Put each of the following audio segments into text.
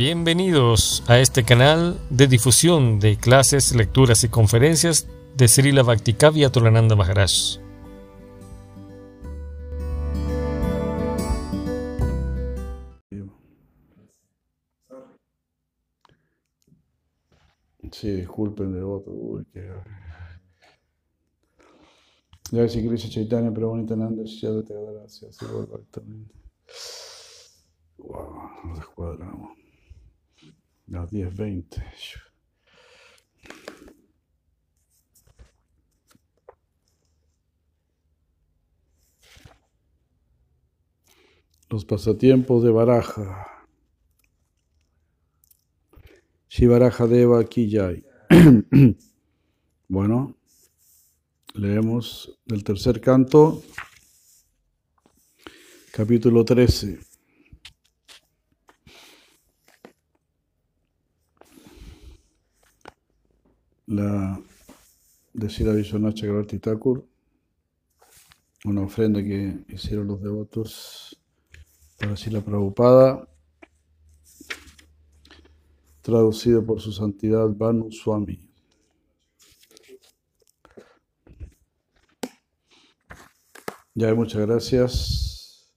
Bienvenidos a este canal de difusión de clases, lecturas y conferencias de Srila Bhaktikavya Tolananda Maharaj. Sí, disculpen de voto. Uy, qué... Si Krishna Chaitanya, pero bonita Nanda, ya te gracias. Wow, nos descuadramos. Las 10.20. Los pasatiempos de Baraja. Shivaraja Deva Kijay. bueno, leemos del tercer canto, capítulo 13. La de Sira Vishwanath Chakravarti Thakur, una ofrenda que hicieron los devotos para Sila Prabhupada traducido por su santidad Banu Swami. Ya, muchas gracias.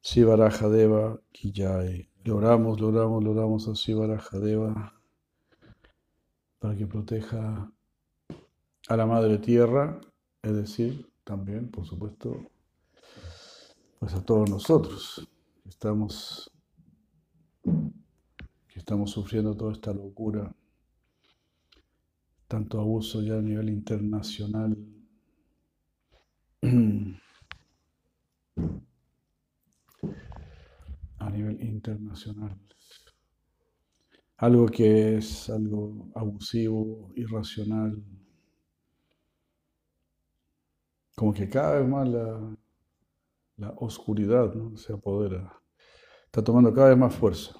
Sivarajadeva Kijay. Logramos, logramos, logramos a Sivarajadeva para que proteja a la Madre Tierra, es decir, también, por supuesto, pues a todos nosotros. Estamos estamos sufriendo toda esta locura, tanto abuso ya a nivel internacional. a nivel internacional. Algo que es algo abusivo, irracional. Como que cada vez más la, la oscuridad ¿no? se apodera. Está tomando cada vez más fuerza.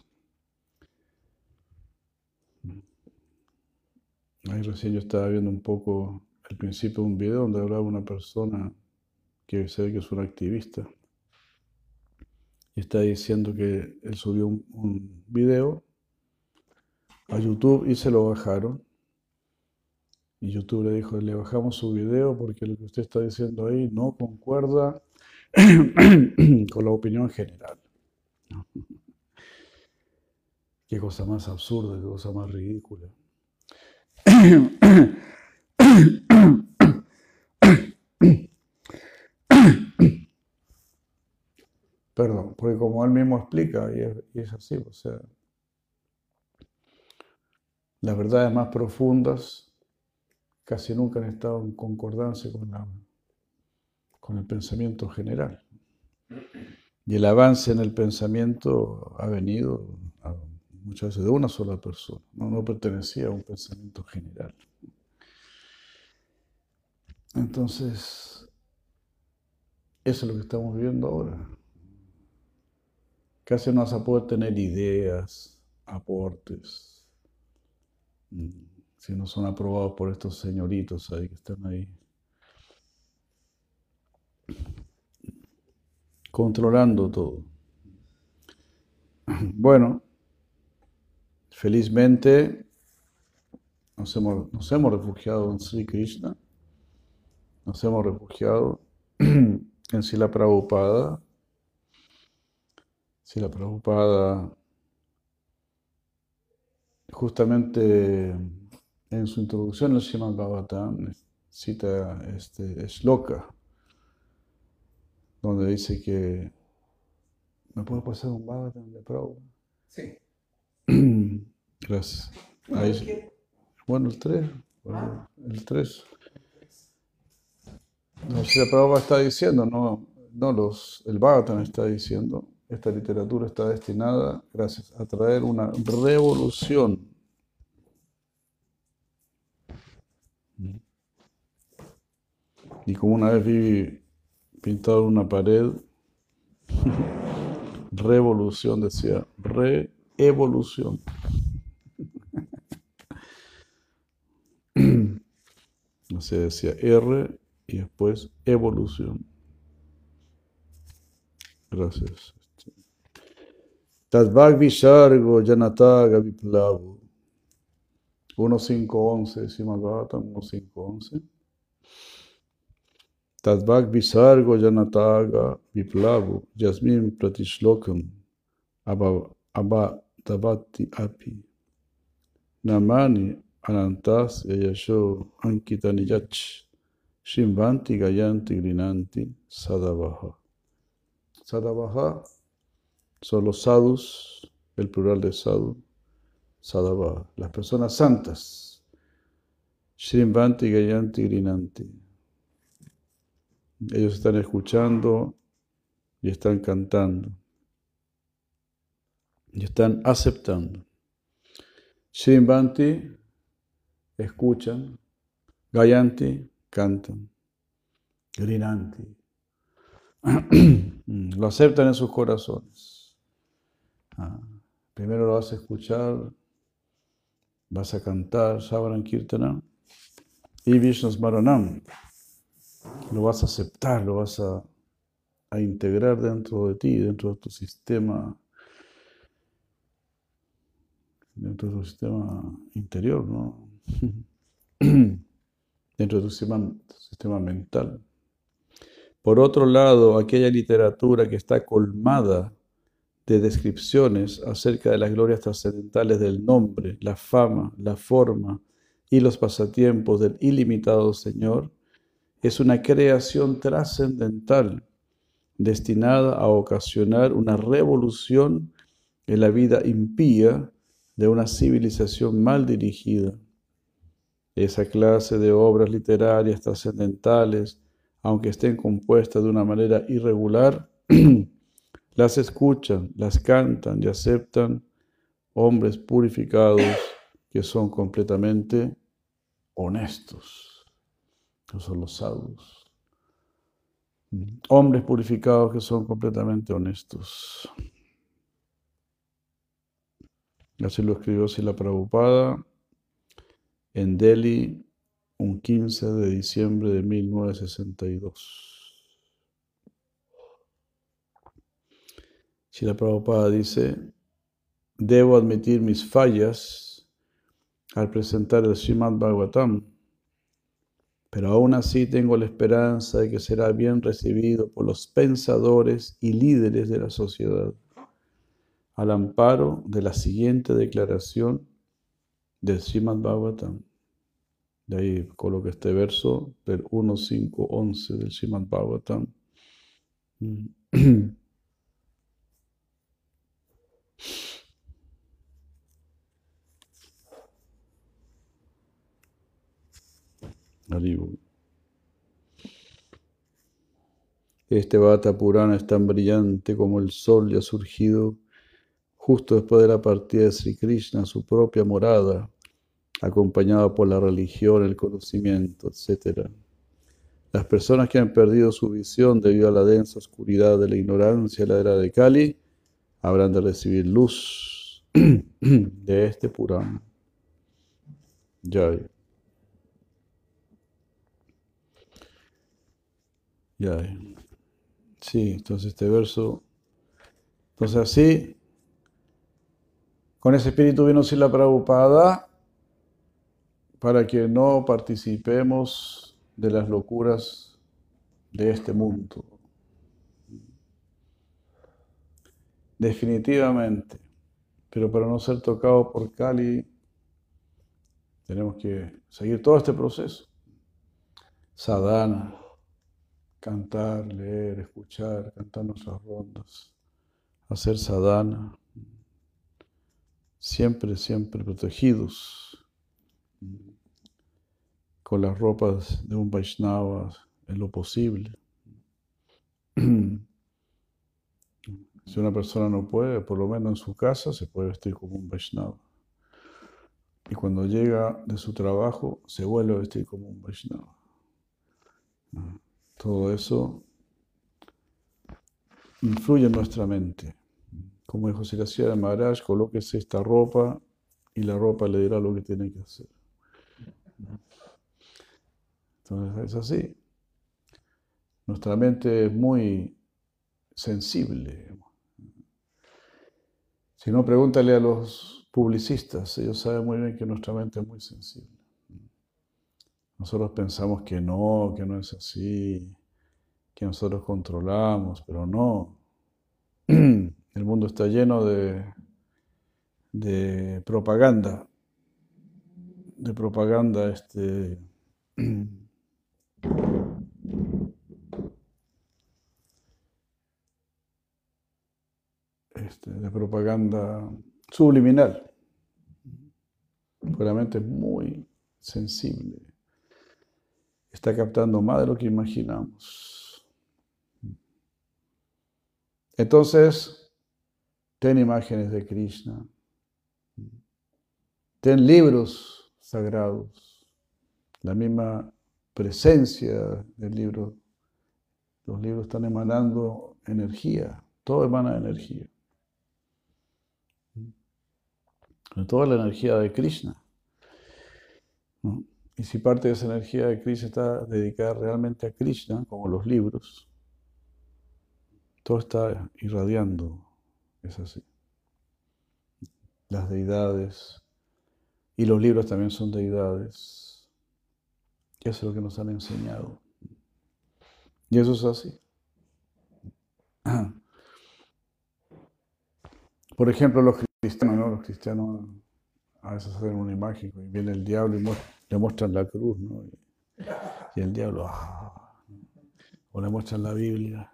Ahí recién yo estaba viendo un poco al principio de un video donde hablaba una persona que se ve que es una activista. Y está diciendo que él subió un, video a YouTube y se lo bajaron. Y YouTube le dijo, le bajamos su video porque lo que usted está diciendo ahí no concuerda con la opinión general. Qué cosa más absurda, qué cosa más ridícula. Perdón, porque como él mismo explica, y es, así, o sea, las verdades más profundas casi nunca han estado en concordancia con, el pensamiento general. Y el avance en el pensamiento ha venido muchas veces de una sola persona, no, pertenecía a un pensamiento general. Entonces, eso es lo que estamos viviendo ahora. Casi no vas a poder tener ideas, aportes, si no son aprobados por estos señoritos ahí que están ahí. Controlando todo. Bueno, Felizmente nos hemos, refugiado en Sri Krishna, nos hemos refugiado en Sila Prabhupada. Sila Prabhupada, justamente en su introducción al Srimad Bhagavatam, cita este shloka, donde dice que. ¿Me puede pasar un Bhagavatam de Prabhupada? Sí. Gracias. bueno, el 3. el 3. No, si la Prabhupada está diciendo, no, no los, el Bhagavatam está diciendo, esta literatura está destinada, gracias, a traer una revolución. Y como una vez vi pintado una pared, revolución decía, re evolución. O sea, decía R y después evolución. Gracias. Tadbag Visargo Janataga Viplavo. 1511, Simagata 1511. Tadbag Visargo Janataga Viplavo Jasmin Pratishlokam Abhatavati Api. Namani Anantas Yasho Ankitanijach. Shimvanti Gayanti Grinanti Sadavaha. Sadavaha son los sadhus, el plural de sadhu, sadhava, las personas santas. Shrimvanti Gayanti Grinanti. Ellos están escuchando y están cantando. Y están aceptando. Shrimvanti escuchan. Gayanti cantan. Grinanti. Lo aceptan en sus corazones. Ah, primero lo vas a escuchar, vas a cantar Savaran Kirtana y Vishnu Smaranam. Lo vas a aceptar, lo vas a, a integrar dentro de ti, dentro de tu sistema, dentro de tu sistema interior, ¿no? dentro de tu sistema, tu sistema mental. Por otro lado, aquella literatura que está colmada de descripciones acerca de las glorias trascendentales del nombre, la fama, la forma y los pasatiempos del ilimitado Señor, es una creación trascendental destinada a ocasionar una revolución en la vida impía de una civilización mal dirigida. Esa clase de obras literarias trascendentales, aunque estén compuestas de una manera irregular, Las escuchan, las cantan y aceptan hombres purificados que son completamente honestos. Esos son los sadhus. Hombres purificados que son completamente honestos. Así lo escribió Sila Prabhupada en Delhi un 15 de diciembre de 1962. Si la Prabhupada dice, debo admitir mis fallas al presentar el Srimad Bhagavatam, pero aún así tengo la esperanza de que será bien recibido por los pensadores y líderes de la sociedad, al amparo de la siguiente declaración del Srimad Bhagavatam. De ahí coloco este verso del 1.5.11 del Srimad Bhagavatam. Este Vata Purana es tan brillante como el sol y ha surgido justo después de la partida de Sri Krishna a su propia morada, acompañado por la religión, el conocimiento, etc. Las personas que han perdido su visión debido a la densa oscuridad de la ignorancia la era de Kali habrán de recibir luz de este Purana. Ya. Ya. Sí, entonces este verso. Entonces así, con ese espíritu vino la Prabhupada para que no participemos de las locuras de este mundo. Definitivamente. Pero para no ser tocado por Cali, tenemos que seguir todo este proceso. Sadhana cantar, leer, escuchar, cantar nuestras rondas, hacer sadhana, siempre, siempre protegidos con las ropas de un Vaishnava en lo posible. Si una persona no puede, por lo menos en su casa se puede vestir como un Vaishnava. Y cuando llega de su trabajo, se vuelve a vestir como un Vaishnava. Todo eso influye en nuestra mente. Como dijo Siracía de Maharaj, colóquese esta ropa y la ropa le dirá lo que tiene que hacer. Entonces es así. Nuestra mente es muy sensible. Si no, pregúntale a los publicistas, ellos saben muy bien que nuestra mente es muy sensible. Nosotros pensamos que no, que no es así, que nosotros controlamos, pero no. El mundo está lleno de, de propaganda, de propaganda este, este, de propaganda subliminal. Es muy sensible. Está captando más de lo que imaginamos. Entonces, ten imágenes de Krishna. Ten libros sagrados. La misma presencia del libro. Los libros están emanando energía. Todo emana energía. Toda la energía de Krishna. Y si parte de esa energía de Krishna está dedicada realmente a Krishna, como los libros, todo está irradiando, es así. Las deidades, y los libros también son deidades. Eso es lo que nos han enseñado. Y eso es así. Por ejemplo, los ¿no? Los cristianos a veces hacen una imagen y viene el diablo y le muestran la cruz, ¿no? Y, el diablo, ah, o le muestran la Biblia.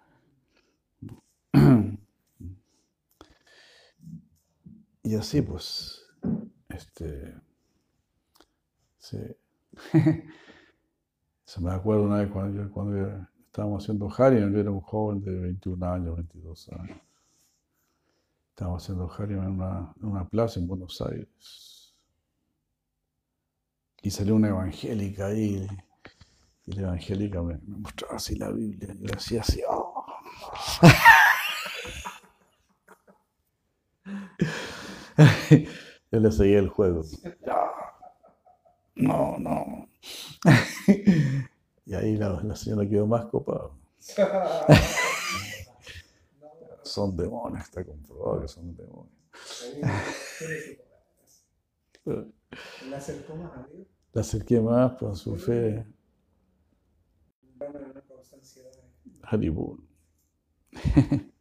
Y así pues, este, se, se me acuerdo una vez cuando, estábamos haciendo Harion, yo era un joven de 21 años, 22 años. Estábamos haciendo Harion en una, en una plaza en Buenos Aires. Y salió una evangélica ahí. Y la evangélica me, mostraba así la Biblia. Y yo hacía así. ¡oh! yo le seguía el juego. No, no. y ahí la, la señora quedó más copada. son demonios, está comprobado que son demonios. ¿La acercó más a Dios? La acerqué más por su fe. Haribun.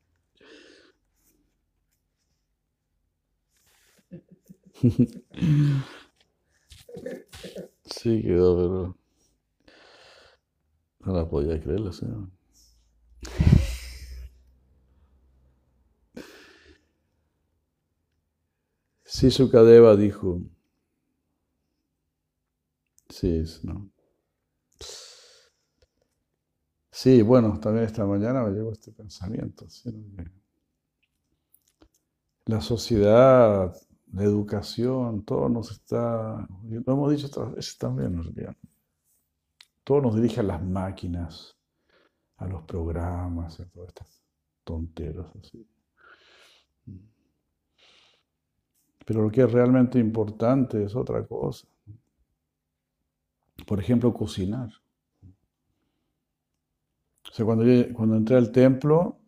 Sí, quedó, pero no la podía creer la señora. Sí, Sukadeva dijo, sí, no. Sí, bueno, también esta mañana me llegó este pensamiento. La sociedad, la educación, todo nos está, lo hemos dicho otras veces también, realidad. Todo nos dirige a las máquinas, a los programas, a todas estas tonteras así. Pero lo que es realmente importante es otra cosa. Por ejemplo, cocinar. O sea, cuando, cuando entré al templo,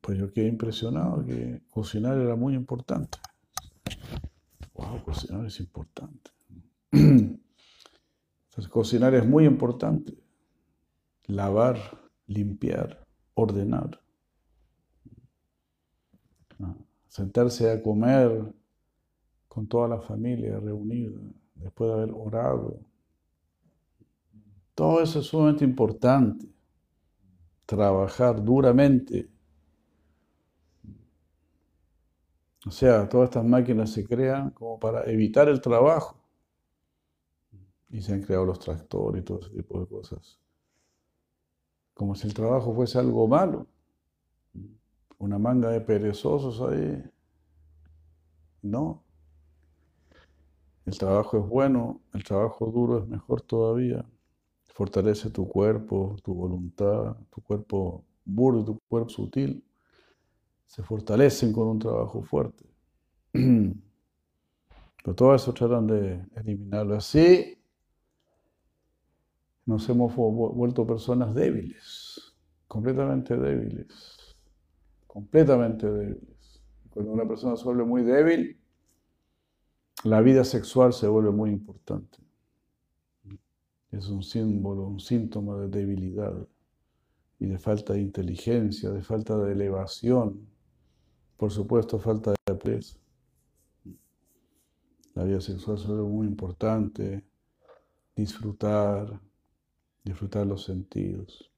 pues yo quedé impresionado que cocinar era muy importante. Wow, cocinar es importante. Entonces, cocinar es muy importante. Lavar, limpiar, ordenar. Ah, sentarse a comer con toda la familia reunida, después de haber orado. Todo eso es sumamente importante. Trabajar duramente. O sea, todas estas máquinas se crean como para evitar el trabajo. Y se han creado los tractores y todo ese tipo de cosas. Como si el trabajo fuese algo malo. Una manga de perezosos ahí. No. El trabajo es bueno, el trabajo duro es mejor todavía. Fortalece tu cuerpo, tu voluntad, tu cuerpo burdo, tu cuerpo sutil. Se fortalecen con un trabajo fuerte. Pero todo eso tratan de eliminarlo. Así nos hemos vuelto personas débiles, completamente débiles, completamente débiles. Cuando una persona se vuelve muy débil, la vida sexual se vuelve muy importante. Es un símbolo, un síntoma de debilidad y de falta de inteligencia, de falta de elevación, por supuesto falta de presa. La vida sexual es algo muy importante, disfrutar, disfrutar los sentidos.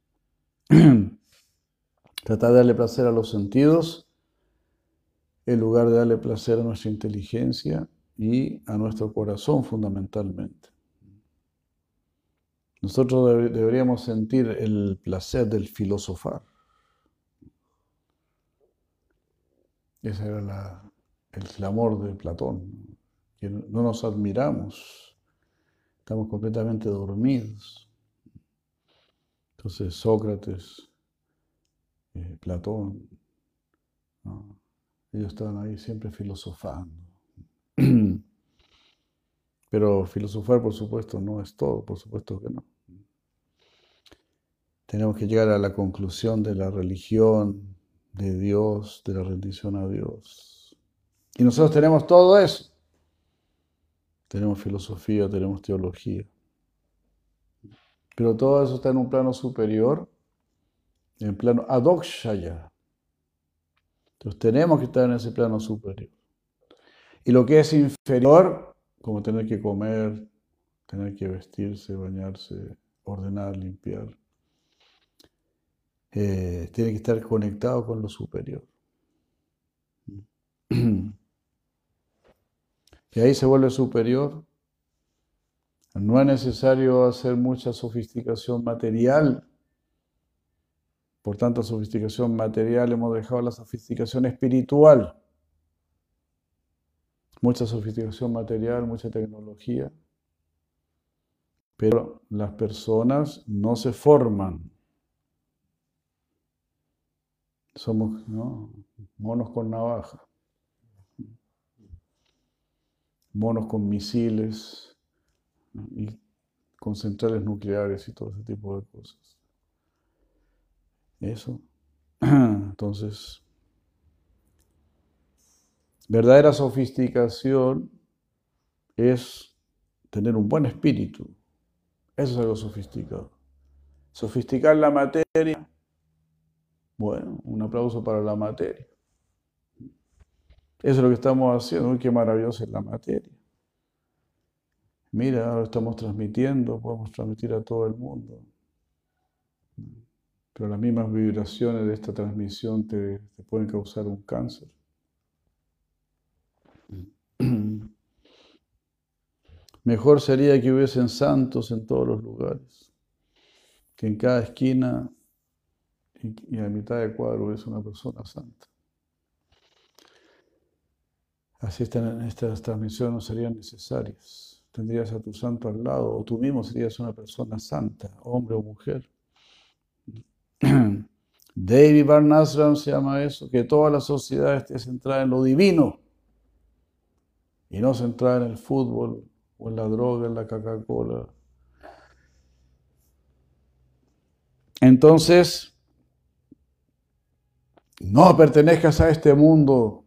Tratar de darle placer a los sentidos en lugar de darle placer a nuestra inteligencia y a nuestro corazón fundamentalmente. Nosotros deberíamos sentir el placer del filosofar. Ese era el clamor de Platón, que no nos admiramos, estamos completamente dormidos. Entonces Sócrates, eh, Platón, ellos estaban ahí siempre filosofando. Pero filosofar, por supuesto, no es todo, por supuesto que no. Tenemos que llegar a la conclusión de la religión, de Dios, de la rendición a Dios. Y nosotros tenemos todo eso. Tenemos filosofía, tenemos teología. Pero todo eso está en un plano superior, en plano adokshaya. Entonces tenemos que estar en ese plano superior. Y lo que es inferior, como tener que comer, tener que vestirse, bañarse, ordenar, limpiar, eh, tiene que estar conectado con lo superior. Y ahí se vuelve superior. No es necesario hacer mucha sofisticación material. Por tanta sofisticación material hemos dejado la sofisticación espiritual. Mucha sofisticación material, mucha tecnología. Pero las personas no se forman somos monos con navaja, monos con misiles y con centrales nucleares y todo ese tipo de cosas. Eso. Entonces, verdadera sofisticación es tener un buen espíritu. Eso es algo sofisticado. Sofisticar la materia bueno, un aplauso para la materia. Eso es lo que estamos haciendo. Uy, qué maravillosa es la materia. Mira, ahora estamos transmitiendo, podemos transmitir a todo el mundo. Pero las mismas vibraciones de esta transmisión te, te pueden causar un cáncer. Mejor sería que hubiesen santos en todos los lugares, que en cada esquina y, a mitad de cuadro es una persona santa. Así estas transmisiones no serían necesarias. Tendrías a tu santo al lado o tú mismo serías una persona santa, hombre o mujer. David Barnasram se llama eso, que toda la sociedad esté centrada en lo divino y no centrada en el fútbol o en la droga, en la Coca-Cola. Entonces, no pertenezcas a este mundo.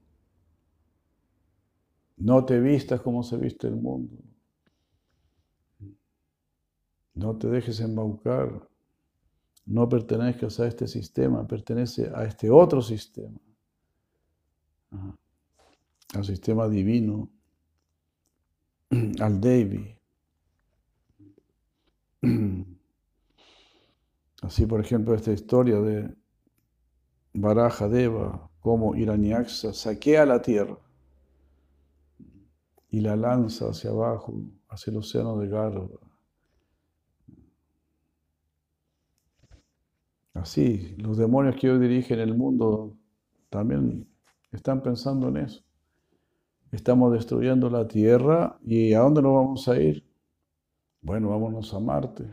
No te vistas como se viste el mundo. No te dejes embaucar. No pertenezcas a este sistema, pertenece a este otro sistema. Al sistema divino, al Devi. Así, por ejemplo, esta historia de Baraja Deva, como Iraniaxa, saquea la tierra y la lanza hacia abajo, hacia el océano de Garba. Así, los demonios que hoy dirigen el mundo también están pensando en eso. Estamos destruyendo la tierra y ¿a dónde nos vamos a ir? Bueno, vámonos a Marte.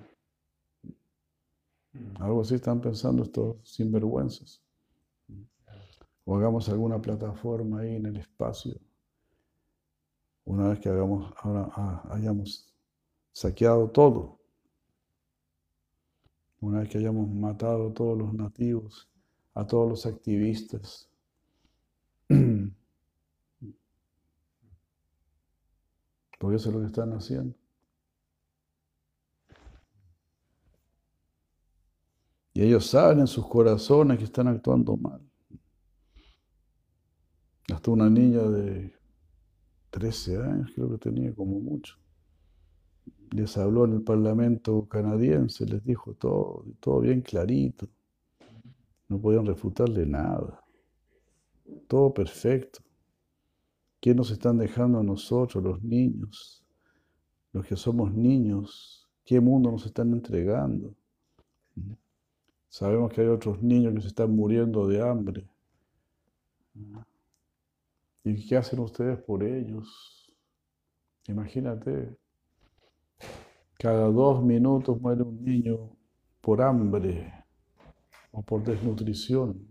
Algo así están pensando estos sinvergüenzas o hagamos alguna plataforma ahí en el espacio. Una vez que hagamos, ahora, ah, hayamos saqueado todo, una vez que hayamos matado a todos los nativos, a todos los activistas, Porque eso es lo que están haciendo. Y ellos saben en sus corazones que están actuando mal. Hasta una niña de 13 años, creo que tenía como mucho. Les habló en el Parlamento canadiense, les dijo todo, todo bien clarito. No podían refutarle nada. Todo perfecto. ¿Qué nos están dejando a nosotros, los niños? Los que somos niños, ¿qué mundo nos están entregando? Sabemos que hay otros niños que se están muriendo de hambre. ¿Y qué hacen ustedes por ellos? Imagínate, cada dos minutos muere un niño por hambre o por desnutrición.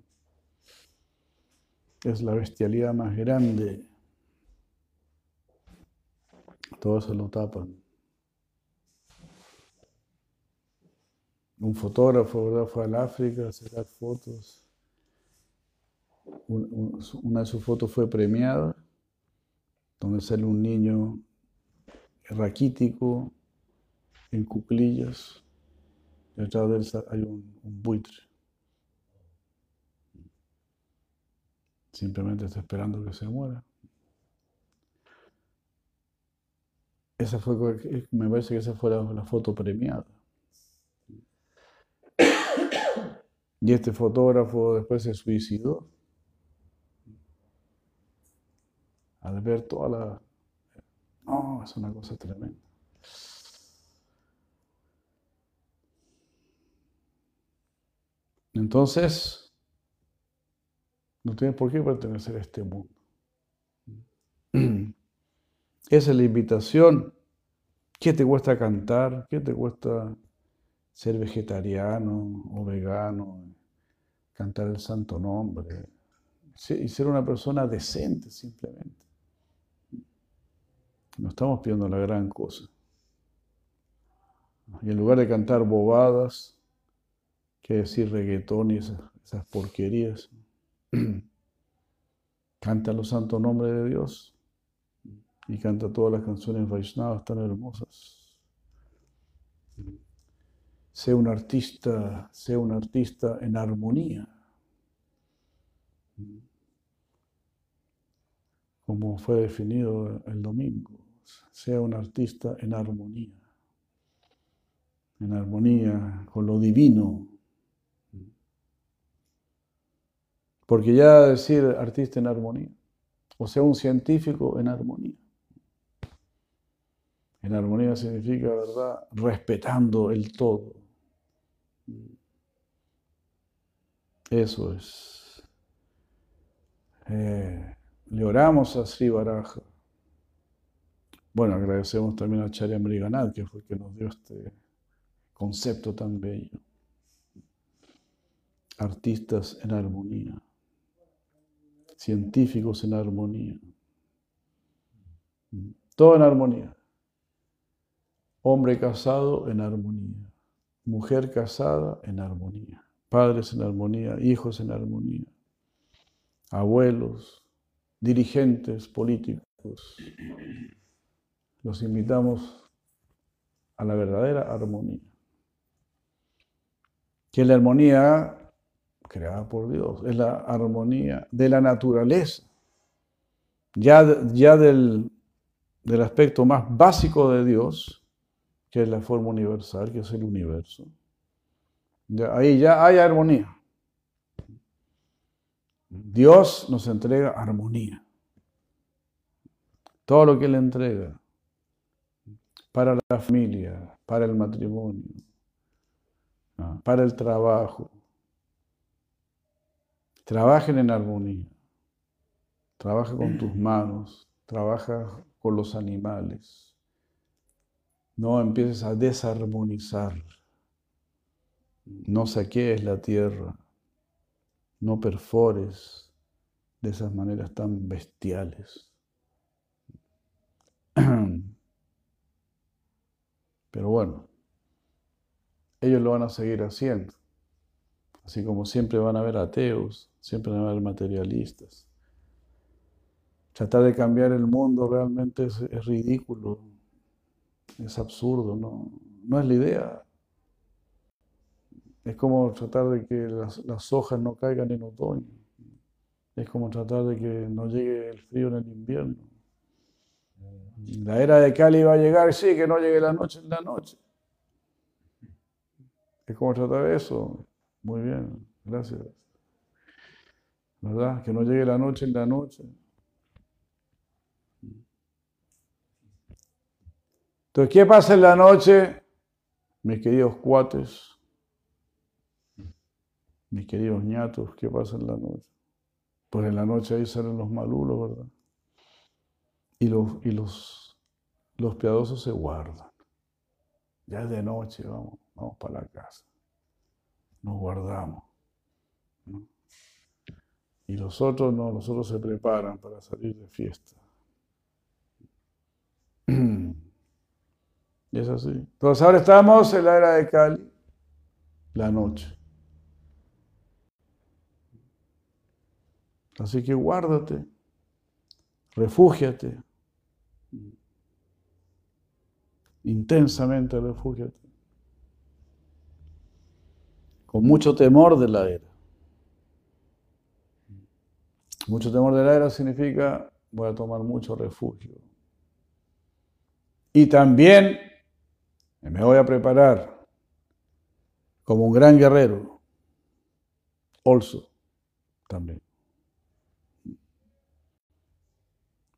Es la bestialidad más grande. Todos se lo tapan. un fotógrafo fue al África a sacar fotos. Una de sus fotos fue premiada, donde sale un niño raquítico, en cuclillas. Detrás de él hay un, buitre. Simplemente está esperando que se muera. Esa fue, me parece que esa fue la foto premiada. Y este fotógrafo después se suicidó al ver toda la... No, es una cosa tremenda. Entonces, no tienes por qué pertenecer a este mundo. Esa es la invitación. ¿Qué te cuesta cantar? ¿Qué te cuesta ser vegetariano o vegano, cantar el santo nombre y ser una persona decente simplemente. No estamos pidiendo la gran cosa. Y en lugar de cantar bobadas, que decir reggaetón y esas, porquerías, canta los santos nombres de Dios y canta todas las canciones Vaishnavas tan hermosas. Sea un artista, sea un artista en armonía. Como fue definido el domingo, sea un artista en armonía. En armonía con lo divino. Porque ya decir artista en armonía, o sea, un científico en armonía. En armonía significa, ¿verdad?, respetando el todo eso es. Eh, le oramos a Sri Baraja. Bueno, agradecemos también a Charya Mriganat, que fue el que nos dio este concepto tan bello. Artistas en armonía, científicos en armonía, todo en armonía. Hombre casado en armonía mujer casada en armonía, padres en armonía, hijos en armonía, abuelos, dirigentes políticos. Los invitamos a la verdadera armonía. Que la armonía creada por Dios, es la armonía de la naturaleza, ya, ya del, del aspecto más básico de Dios, que es la forma universal, que es el universo. ahí ya hay armonía. Dios nos entrega armonía. Todo lo que Él entrega para la familia, para el matrimonio, para el trabajo. Trabajen en armonía. Trabaja con tus manos, trabaja con los animales. No empieces a desarmonizar. No saquees la tierra. No perfores de esas maneras tan bestiales. Pero bueno, ellos lo van a seguir haciendo. Así como siempre van a haber ateos, siempre van a haber materialistas. tratar de cambiar el mundo realmente es, es ridículo, es absurdo, no, no es la idea. Es como tratar de que las, las, hojas no caigan en otoño. Es como tratar de que no llegue el frío en el invierno. La era de Cali va a llegar, sí, que no llegue la noche en la noche. Es como tratar eso. Muy bien, gracias. ¿Verdad? Que no llegue la noche en la noche. Entonces, ¿qué pasa en la noche, mis queridos cuates? Mis queridos ñatos, ¿qué pasa en la noche? Pues en la noche ahí salen los malulos, ¿verdad? Y los, y los, los piadosos se guardan. Ya es de noche, vamos, vamos para la casa. Nos guardamos. Y los otros no, los otros se preparan para salir de fiesta. Y es así. Entonces ahora estamos en la era de Cali, la noche. Así que guárdate, refúgiate, intensamente refúgiate, con mucho temor de la era. Mucho temor de la era significa voy a tomar mucho refugio. Y también me voy a preparar como un gran guerrero. Also, también.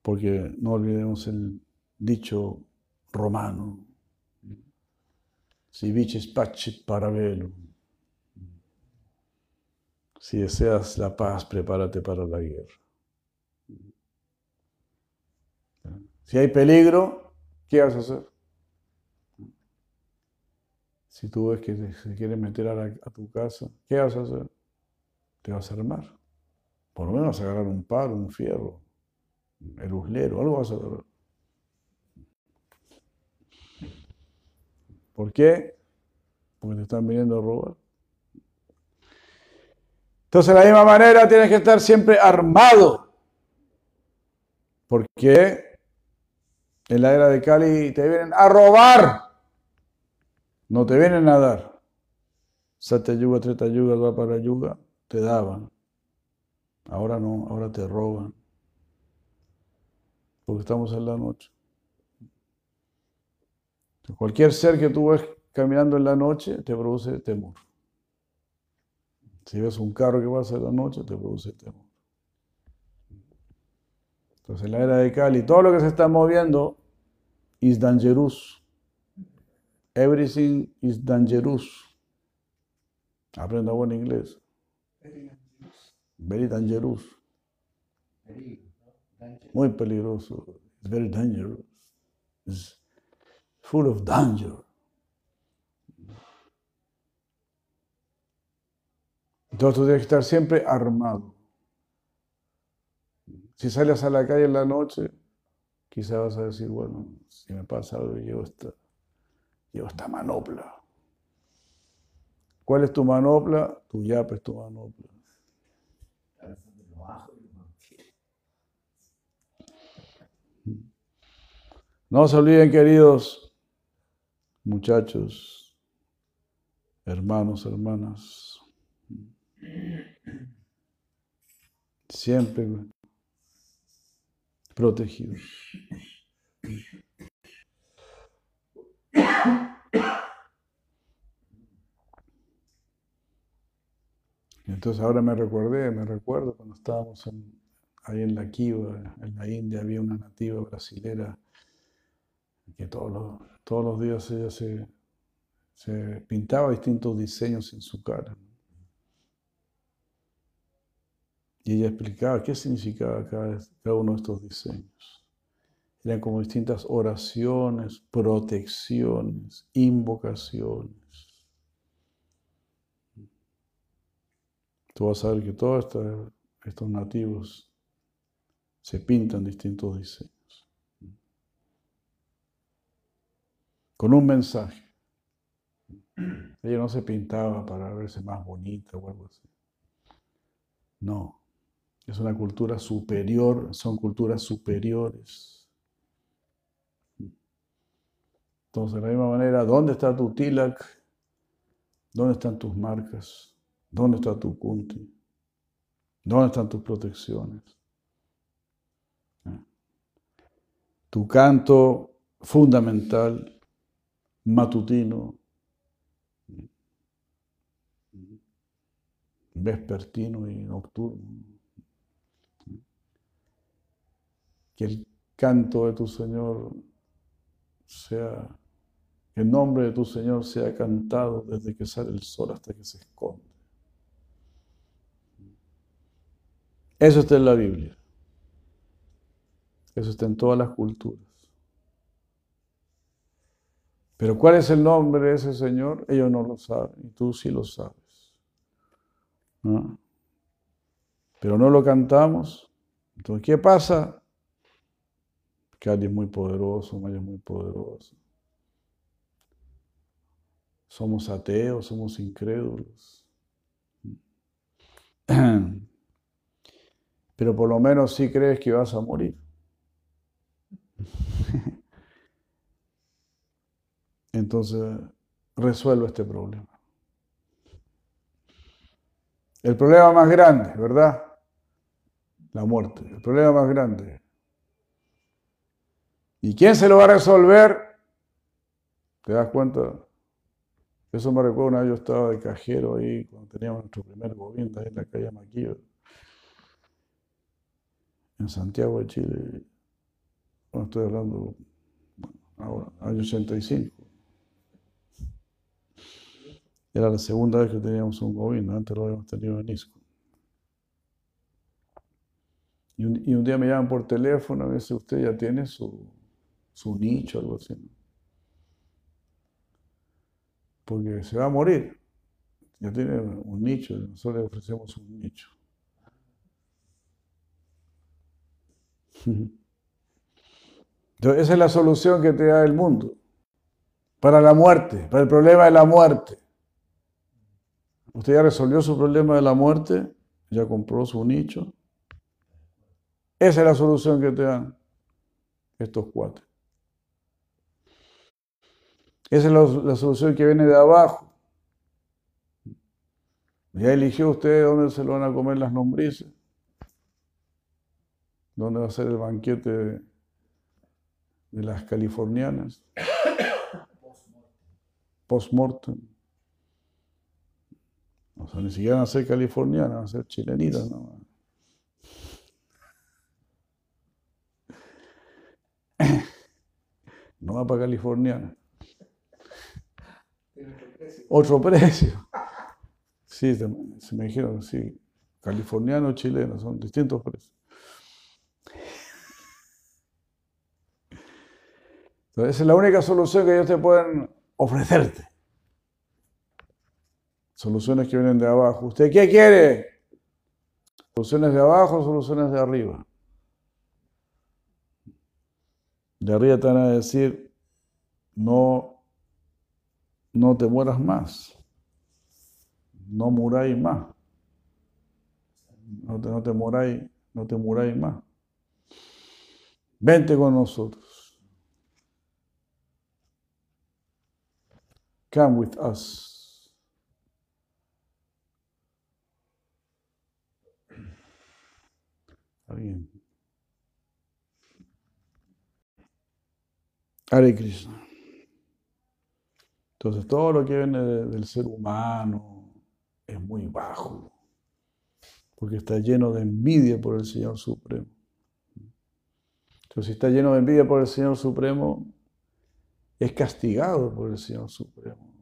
porque no olvidemos el dicho romano, si vices pacit para velo, si deseas la paz, prepárate para la guerra. Si hay peligro, ¿qué vas a hacer? Si tú ves que se quieren meter a, tu casa, ¿qué vas a hacer? Te vas a armar. Por lo menos vas a agarrar un palo, un fierro, el uslero, algo vas a ver. ¿Por qué? Porque te están viniendo a robar. Entonces, de la misma manera, tienes que estar siempre armado. Porque en la era de Cali te vienen a robar. No te vienen a dar. Satya Yuga, Treta Yuga, para Yuga, te daban. Ahora no, ahora te roban porque estamos en la noche. Cualquier ser que tú ves caminando en la noche te produce temor. Si ves un carro que pasa en la noche, te produce temor. Entonces, en la era de Cali, todo lo que se está moviendo is dangerous. Everything is dangerous. Aprenda buen inglés. Very dangerous. Muy peligroso. It's very dangerous. It's full of danger. Entonces tú tienes que estar siempre armado. Si sales a la calle en la noche, quizás vas a decir, bueno, si me pasa algo, llevo esta, llevo esta manopla. ¿Cuál es tu manopla? Tu yapa es tu manopla. No se olviden, queridos muchachos, hermanos, hermanas, siempre protegidos. Entonces ahora me recordé, me recuerdo cuando estábamos ahí en la Kiva, en la India, había una nativa brasilera que todos los, todos los días ella se, se pintaba distintos diseños en su cara. Y ella explicaba qué significaba cada, cada uno de estos diseños. Eran como distintas oraciones, protecciones, invocaciones. Tú vas a ver que todos estos nativos se pintan distintos diseños. con un mensaje. Ella no se pintaba para verse más bonita o algo así. No, Es una cultura superior, son culturas superiores. Entonces, de la misma manera, ¿dónde está tu tilak? ¿Dónde están tus marcas? ¿Dónde está tu kunti? ¿Dónde están tus protecciones? Tu canto fundamental, matutino, vespertino y nocturno. Que el canto de tu Señor sea, que el nombre de tu Señor sea cantado desde que sale el sol hasta que se esconde. Eso está en la Biblia. Eso está en todas las culturas. Pero ¿cuál es el nombre de ese Señor? Ellos no lo saben y tú sí lo sabes. Pero no lo cantamos. Entonces, ¿qué pasa? Que alguien es muy poderoso, Maya es muy poderoso. Somos ateos, somos incrédulos. Pero por lo menos sí crees que vas a morir. Entonces, resuelve este problema. El problema más grande, ¿verdad? La muerte, el problema más grande. ¿Y quién se lo va a resolver? ¿Te das cuenta? Eso me recuerda una vez yo estaba de cajero ahí cuando teníamos nuestro primer gobierno ahí en la calle Maquillo, en Santiago de Chile. Bueno, estoy hablando ahora, año 85. Era la segunda vez que teníamos un gobierno, antes lo habíamos tenido en ISCO. Y un, día me llaman por teléfono, a veces usted ya tiene su, su nicho, algo así. Porque se va a morir. Ya tiene un nicho, nosotros le ofrecemos un nicho. Entonces, esa es la solución que te da el mundo. Para la muerte, para el problema de la muerte. Usted ya resolvió su problema de la muerte, ya compró su nicho. Esa es la solución que te dan estos cuatro. Esa es la, solución que viene de abajo. Ya eligió usted dónde se lo van a comer las lombrices. ¿Dónde va a ser el banquete de, las californianas? Post-mortem. O sea, ni siquiera van a ser californianas, van a ser chilenitas no. No va para californiana. Otro precio. Sí, se me dijeron, sí, californiano o chileno, son distintos precios. Esa es la única solución que ellos te pueden ofrecerte. Soluciones que vienen de abajo. ¿Usted qué quiere? Soluciones de abajo, soluciones de arriba. De arriba te van a decir, no, no te mueras más. No muráis más. No te, no te no te muráis más. Vente con nosotros. Come with us. Alguien. Hare Krishna. Entonces todo lo que viene del ser humano es muy bajo, porque está lleno de envidia por el Señor Supremo. Entonces si está lleno de envidia por el Señor Supremo, es castigado por el Señor Supremo.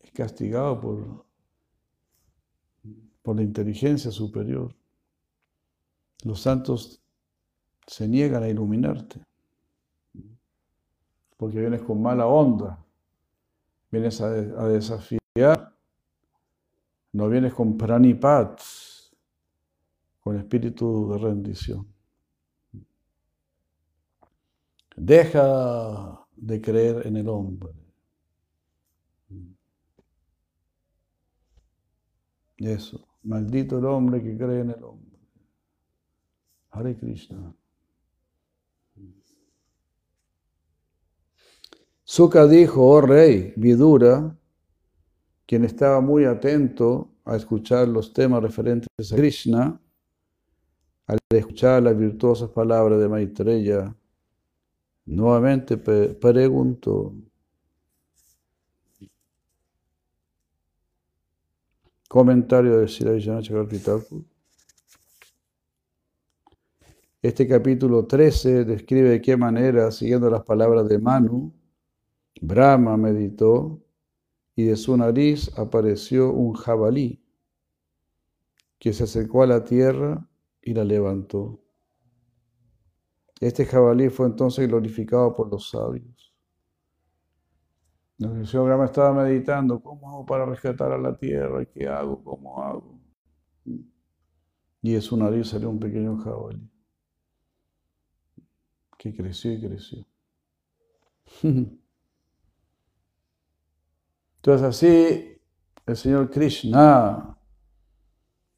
Es castigado por, por la inteligencia superior. Los santos se niegan a iluminarte, porque vienes con mala onda, vienes a, desafiar, no vienes con pranipat, con espíritu de rendición. Deja de creer en el hombre. Eso, maldito el hombre que cree en el hombre. Hare Krishna. Sukha dijo, oh rey, Vidura, quien estaba muy atento a escuchar los temas referentes a Krishna, al escuchar las virtuosas palabras de Maitreya, nuevamente preguntó, comentario de Sirayana Chakravarti Este capítulo 13 describe de qué manera, siguiendo las palabras de Manu, Brahma meditó y de su nariz apareció un jabalí que se acercó a la tierra y la levantó. Este jabalí fue entonces glorificado por los sabios. El señor Brahma estaba meditando, ¿cómo hago para rescatar a la tierra? ¿Qué hago? ¿Cómo hago? Y de su nariz salió un pequeño jabalí que creció y creció. Entonces así el Señor Krishna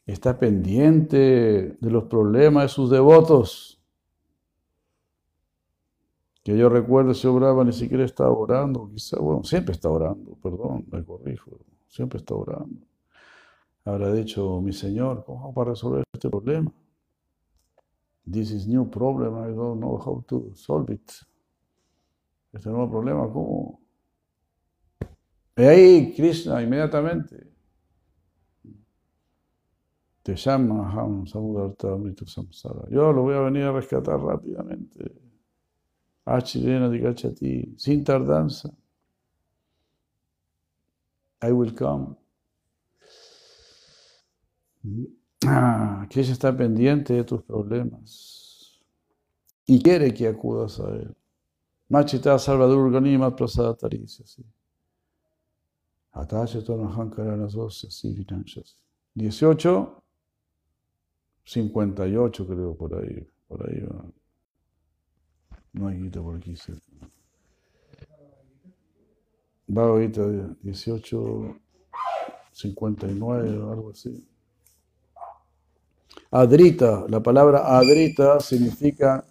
está pendiente de los problemas de sus devotos. Que yo recuerdo, el Señor Brahma ni siquiera estaba orando, quizá, bueno, siempre está orando, perdón, me corrijo, siempre está orando. Habrá dicho, mi Señor, ¿cómo para resolver este problema? This is new problem, I don't know how to solve it. Este nuevo problema, ¿cómo, y ahí Krishna inmediatamente te llama Ham Samsara. Yo lo voy a venir a rescatar rápidamente. Achirena ti sin tardanza. I will come. Ah, Krishna está pendiente de tus problemas y quiere que acudas a él. Machita Salvador Ganima Prasada Taricia. ¿sí? 18, 58 creo por ahí. Por ahí va. No hay guita por aquí. Va ahorita 18, 59 o algo así. Adrita, la palabra adrita significa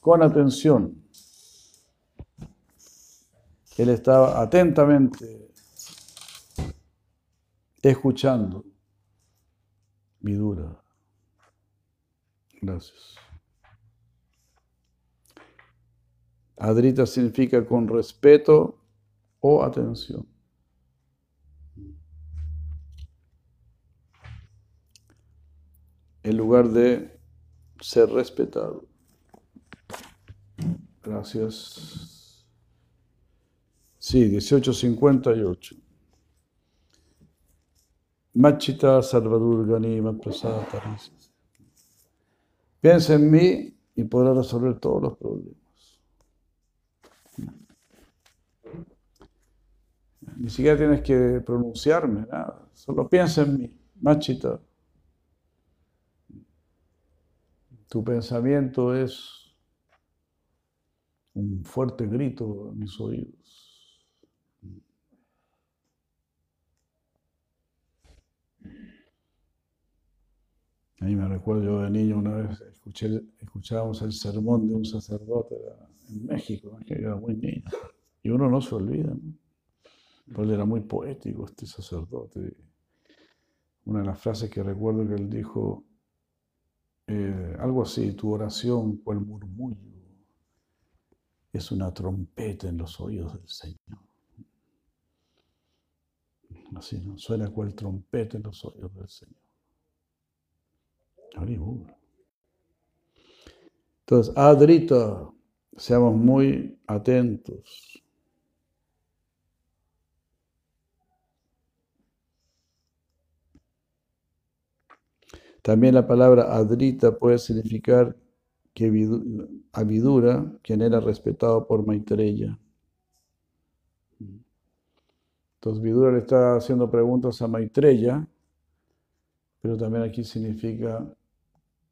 con atención. Él estaba atentamente escuchando. Vidura. Gracias. Adrita significa con respeto o atención. En lugar de ser respetado. Gracias. Sí, 1858. Machita Salvador Ganima Prasada Piensa en mí y podrá resolver todos los problemas. Ni siquiera tienes que pronunciarme, nada. Solo piensa en mí, Machita. Tu pensamiento es un fuerte grito en mis oídos. Ahí me recuerdo yo de niño una vez escuché, escuchábamos el sermón de un sacerdote en México, que era muy niño. Y uno no se olvida, ¿no? Él era muy poético, este sacerdote. Una de las frases que recuerdo que él dijo, eh, algo así, tu oración, cual murmullo, es una trompeta en los oídos del Señor. Así, ¿no? Suena cual trompeta en los oídos del Señor. Entonces, Adrita, seamos muy atentos. También la palabra adrita puede significar que Avidura, quien era respetado por Maitreya. Entonces Vidura le está haciendo preguntas a Maitreya, pero también aquí significa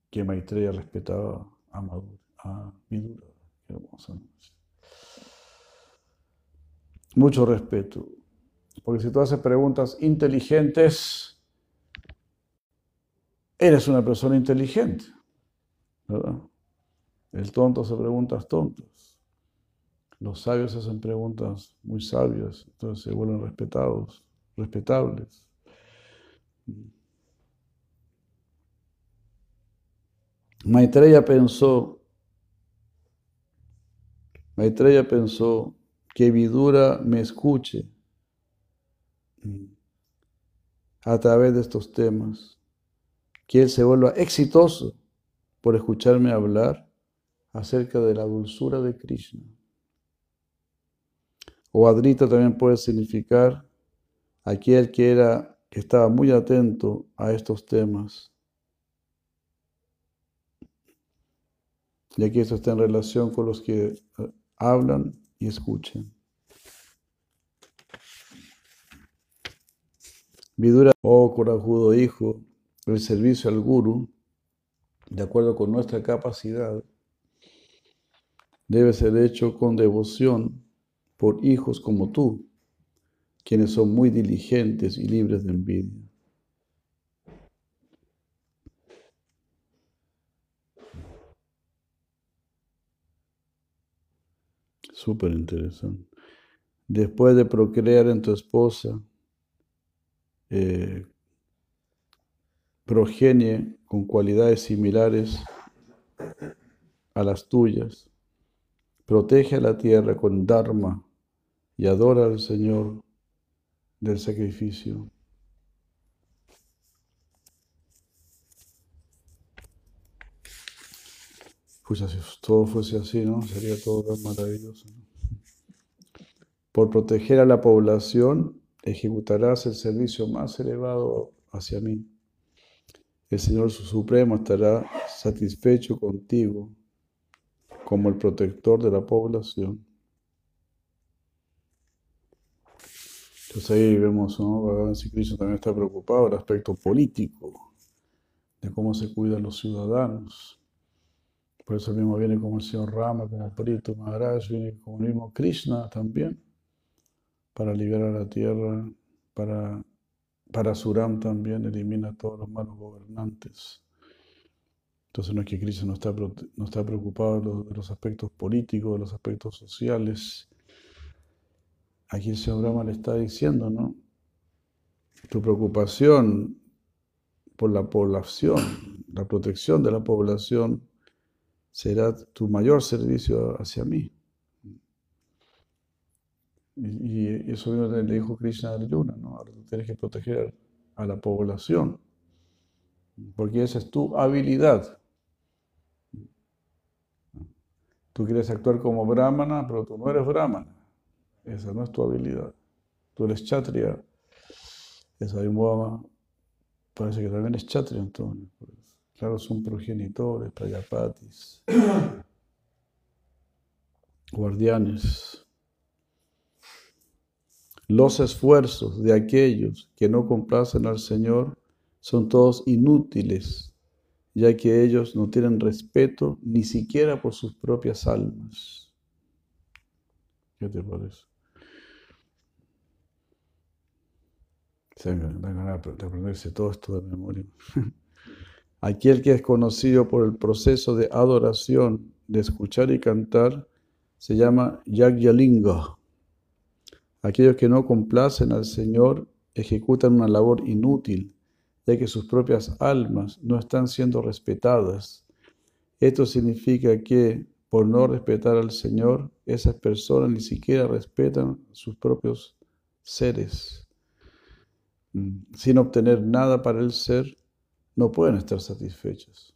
que Maitreya respetaba a, Madura, a Vidura. Mucho respeto. Porque si tú haces preguntas inteligentes, eres una persona inteligente. ¿verdad? El tonto se preguntas tontas. Los sabios hacen preguntas muy sabias, entonces se vuelven respetados, respetables. Maitreya pensó, Maitreya pensó que Vidura me escuche a través de estos temas, que él se vuelva exitoso por escucharme hablar acerca de la dulzura de Krishna. O Adrita también puede significar aquel que era que estaba muy atento a estos temas. Y aquí esto está en relación con los que eh, hablan y escuchan. Vidura, oh corajudo hijo, el servicio al guru, de acuerdo con nuestra capacidad, debe ser hecho con devoción por hijos como tú, quienes son muy diligentes y libres de envidia. Súper interesante. Después de procrear en tu esposa, eh, progenie con cualidades similares a las tuyas. Protege a la tierra con Dharma y adora al Señor del sacrificio. Pues si todo fuese así, ¿no? Sería todo tan maravilloso. Por proteger a la población, ejecutarás el servicio más elevado hacia mí. El Señor Supremo estará satisfecho contigo como el protector de la población. Entonces ahí vemos, ¿no? Bhagavan Cristo también está preocupado del aspecto político, de cómo se cuidan los ciudadanos. Por eso mismo viene como el señor Rama, como Prito Maharaj, viene como el mismo Krishna también, para liberar la tierra, para, para Suram también elimina a todos los malos gobernantes. Entonces no es que Krishna no está, no está preocupado de los aspectos políticos, de los aspectos sociales. Aquí el señor Brahma le está diciendo, ¿no? Tu preocupación por la población, la protección de la población, será tu mayor servicio hacia mí. Y, eso le dijo Krishna a Arjuna, ¿no? Ahora tienes que proteger a la población, porque esa es tu habilidad. Tú quieres actuar como brahmana, pero tú no eres brahmana. Esa no es tu habilidad. Tú eres chatria. Esa Moama parece que también es chatria, entonces. Claro, son progenitores, prayapatis, guardianes. Los esfuerzos de aquellos que no complacen al Señor son todos inútiles, ya que ellos no tienen respeto ni siquiera por sus propias almas. ¿Qué te parece? Aprenderse todo esto de memoria. Aquel que es conocido por el proceso de adoración, de escuchar y cantar, se llama Yagyalinga. Aquellos que no complacen al Señor ejecutan una labor inútil, ya que sus propias almas no están siendo respetadas. Esto significa que, por no respetar al Señor, esas personas ni siquiera respetan sus propios seres. Mm, sin obtener nada para el ser, no pueden estar satisfechos.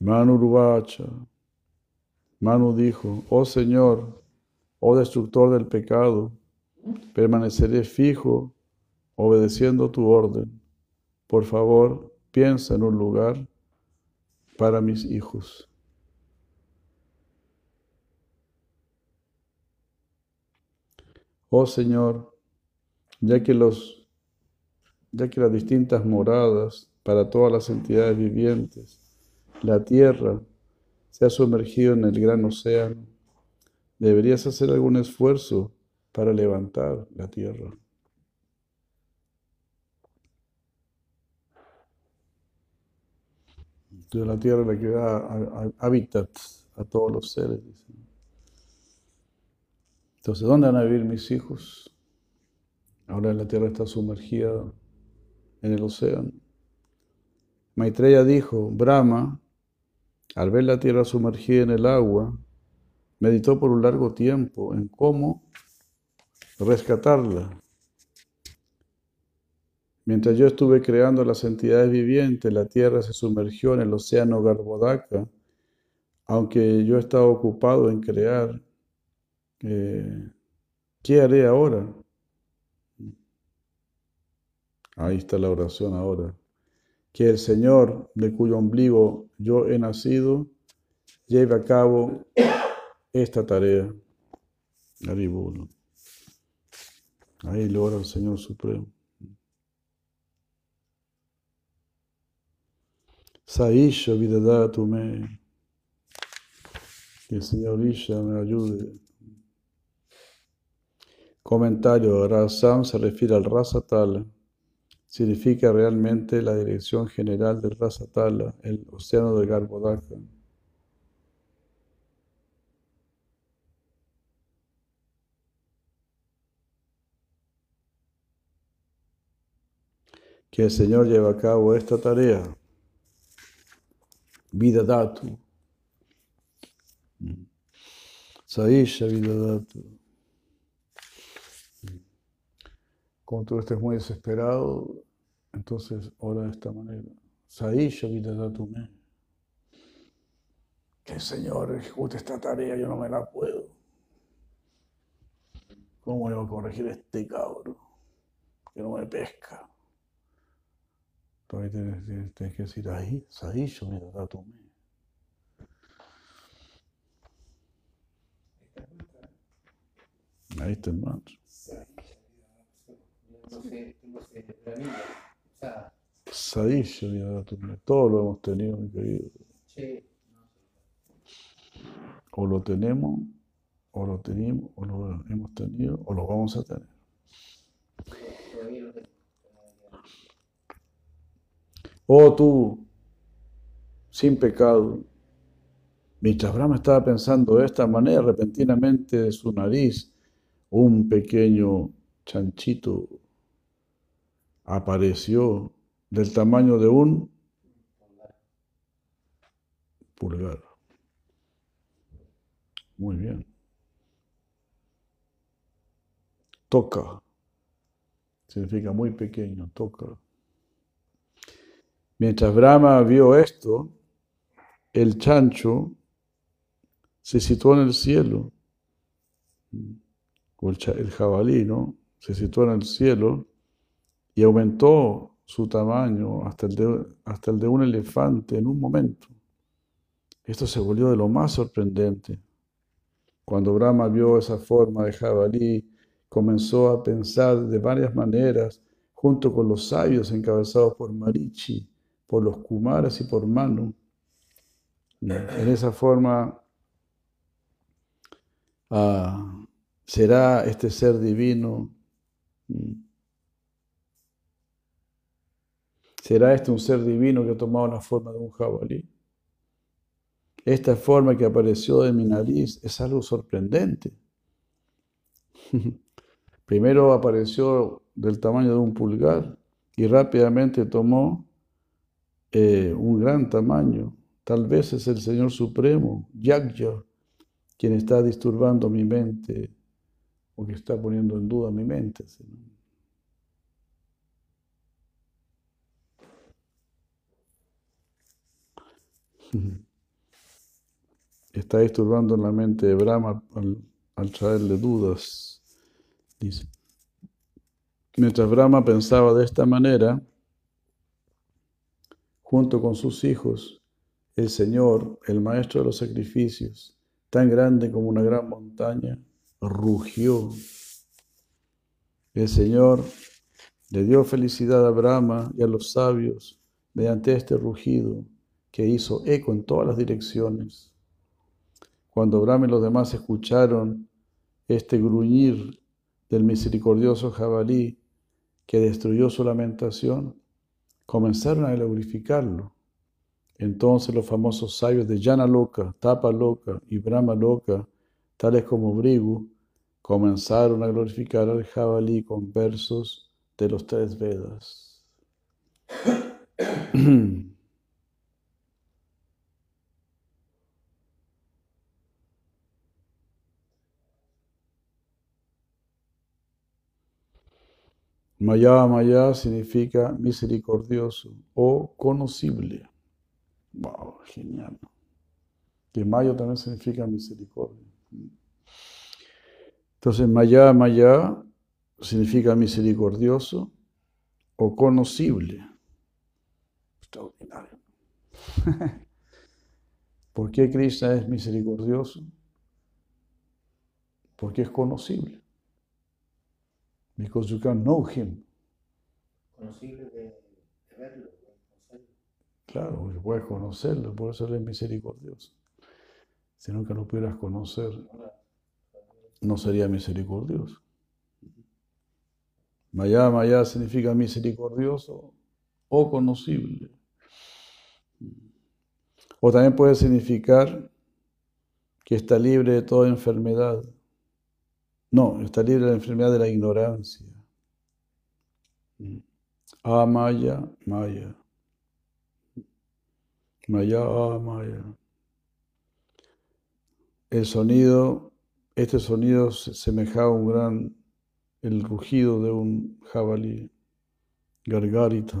Manu Urvacha, Manu dijo, oh Señor, oh destructor del pecado, permaneceré fijo obedeciendo tu orden. Por favor, piensa en un lugar para mis hijos. Oh Señor, ya que, los, ya que las distintas moradas para todas las entidades vivientes, la tierra se ha sumergido en el gran océano, deberías hacer algún esfuerzo para levantar la tierra. De la tierra la que da hábitat a todos los seres. Entonces, ¿dónde van a vivir mis hijos? Ahora la tierra está sumergida en el océano. Maitreya dijo, Brahma, al ver la tierra sumergida en el agua, meditó por un largo tiempo en cómo rescatarla. Mientras yo estuve creando las entidades vivientes, la tierra se sumergió en el océano Garbhodaka, aunque yo estaba ocupado en crear. Eh, ¿Qué haré ahora? Ahí está la oración ahora. Que el Señor, de cuyo ombligo yo he nacido, lleve a cabo esta tarea. Ahí lo ora el Señor Supremo. Saisha Vidadatu me. Que el Señor Isha me ayude. Comentario: Rasam se refiere al Rasatala. Significa realmente la dirección general del Rasatala, el océano de Garbhodaka. que el Señor lleve a cabo esta tarea. Vida datu. Saisha vida datu. Como tú estés muy desesperado, entonces ora de esta manera. Saisha vida datu me. Que Señor ejecute esta tarea, yo no me la puedo. ¿Cómo voy a corregir este cabro? Que no me pesca. Entonces tienes, tienes, que decir, ahí, tu Ahí está el mantra. Sadisha, todo lo hemos tenido, mi querido. O lo tenemos, o lo tenemos, o lo hemos tenido, o lo vamos a tener. Oh tú, sin pecado. Mientras Brahma estaba pensando de esta manera, repentinamente de su nariz, un pequeño chanchito apareció del tamaño de un pulgar. Muy bien. Toca. Significa muy pequeño, toca. Mientras Brahma vio esto, el chancho se situó en el cielo, o el, jabalí, ¿no? Se situó en el cielo y aumentó su tamaño hasta el, de, hasta el de un elefante en un momento. Esto se volvió de lo más sorprendente. Cuando Brahma vio esa forma de jabalí, comenzó a pensar de varias maneras, junto con los sabios encabezados por Marichi, por los Kumaras y por Manu. En esa forma ah, será este ser divino. ¿Será este un ser divino que ha tomado la forma de un jabalí? Esta forma que apareció de mi nariz es algo sorprendente. Primero apareció del tamaño de un pulgar y rápidamente tomó eh, un gran tamaño. Tal vez es el Señor Supremo, Yagya, quien está disturbando mi mente o que está poniendo en duda mi mente. Está disturbando la mente de Brahma al, al traerle dudas. Dice. Mientras Brahma pensaba de esta manera, junto con sus hijos, el Señor, el Maestro de los sacrificios, tan grande como una gran montaña, rugió. El Señor le dio felicidad a Brahma y a los sabios mediante este rugido que hizo eco en todas las direcciones. Cuando Brahma y los demás escucharon este gruñir del misericordioso jabalí que destruyó su lamentación, comenzaron a glorificarlo. Entonces los famosos sabios de Yana Loka, Tapa Loka y Brahma Loka, tales como Brigu, comenzaron a glorificar al jabalí con versos de los tres Vedas. Maya Maya significa misericordioso o conocible. Wow, genial. Que Mayo también significa misericordia. Entonces, Maya Maya significa misericordioso o conocible. Extraordinario. ¿Por qué Krishna es misericordioso? Porque es conocible. Because you can know him. Conocible de, verlo, Claro, porque puedes conocerlo, por eso él es misericordioso. Si nunca lo pudieras conocer, no sería misericordioso. Maya, Maya significa misericordioso o conocible. O también puede significar que está libre de toda enfermedad. No, está libre de la enfermedad de la ignorancia. Amaya, ah, Maya. Maya, ah, Maya. El sonido, este sonido semejaba a un gran, el rugido de un jabalí, gargarita.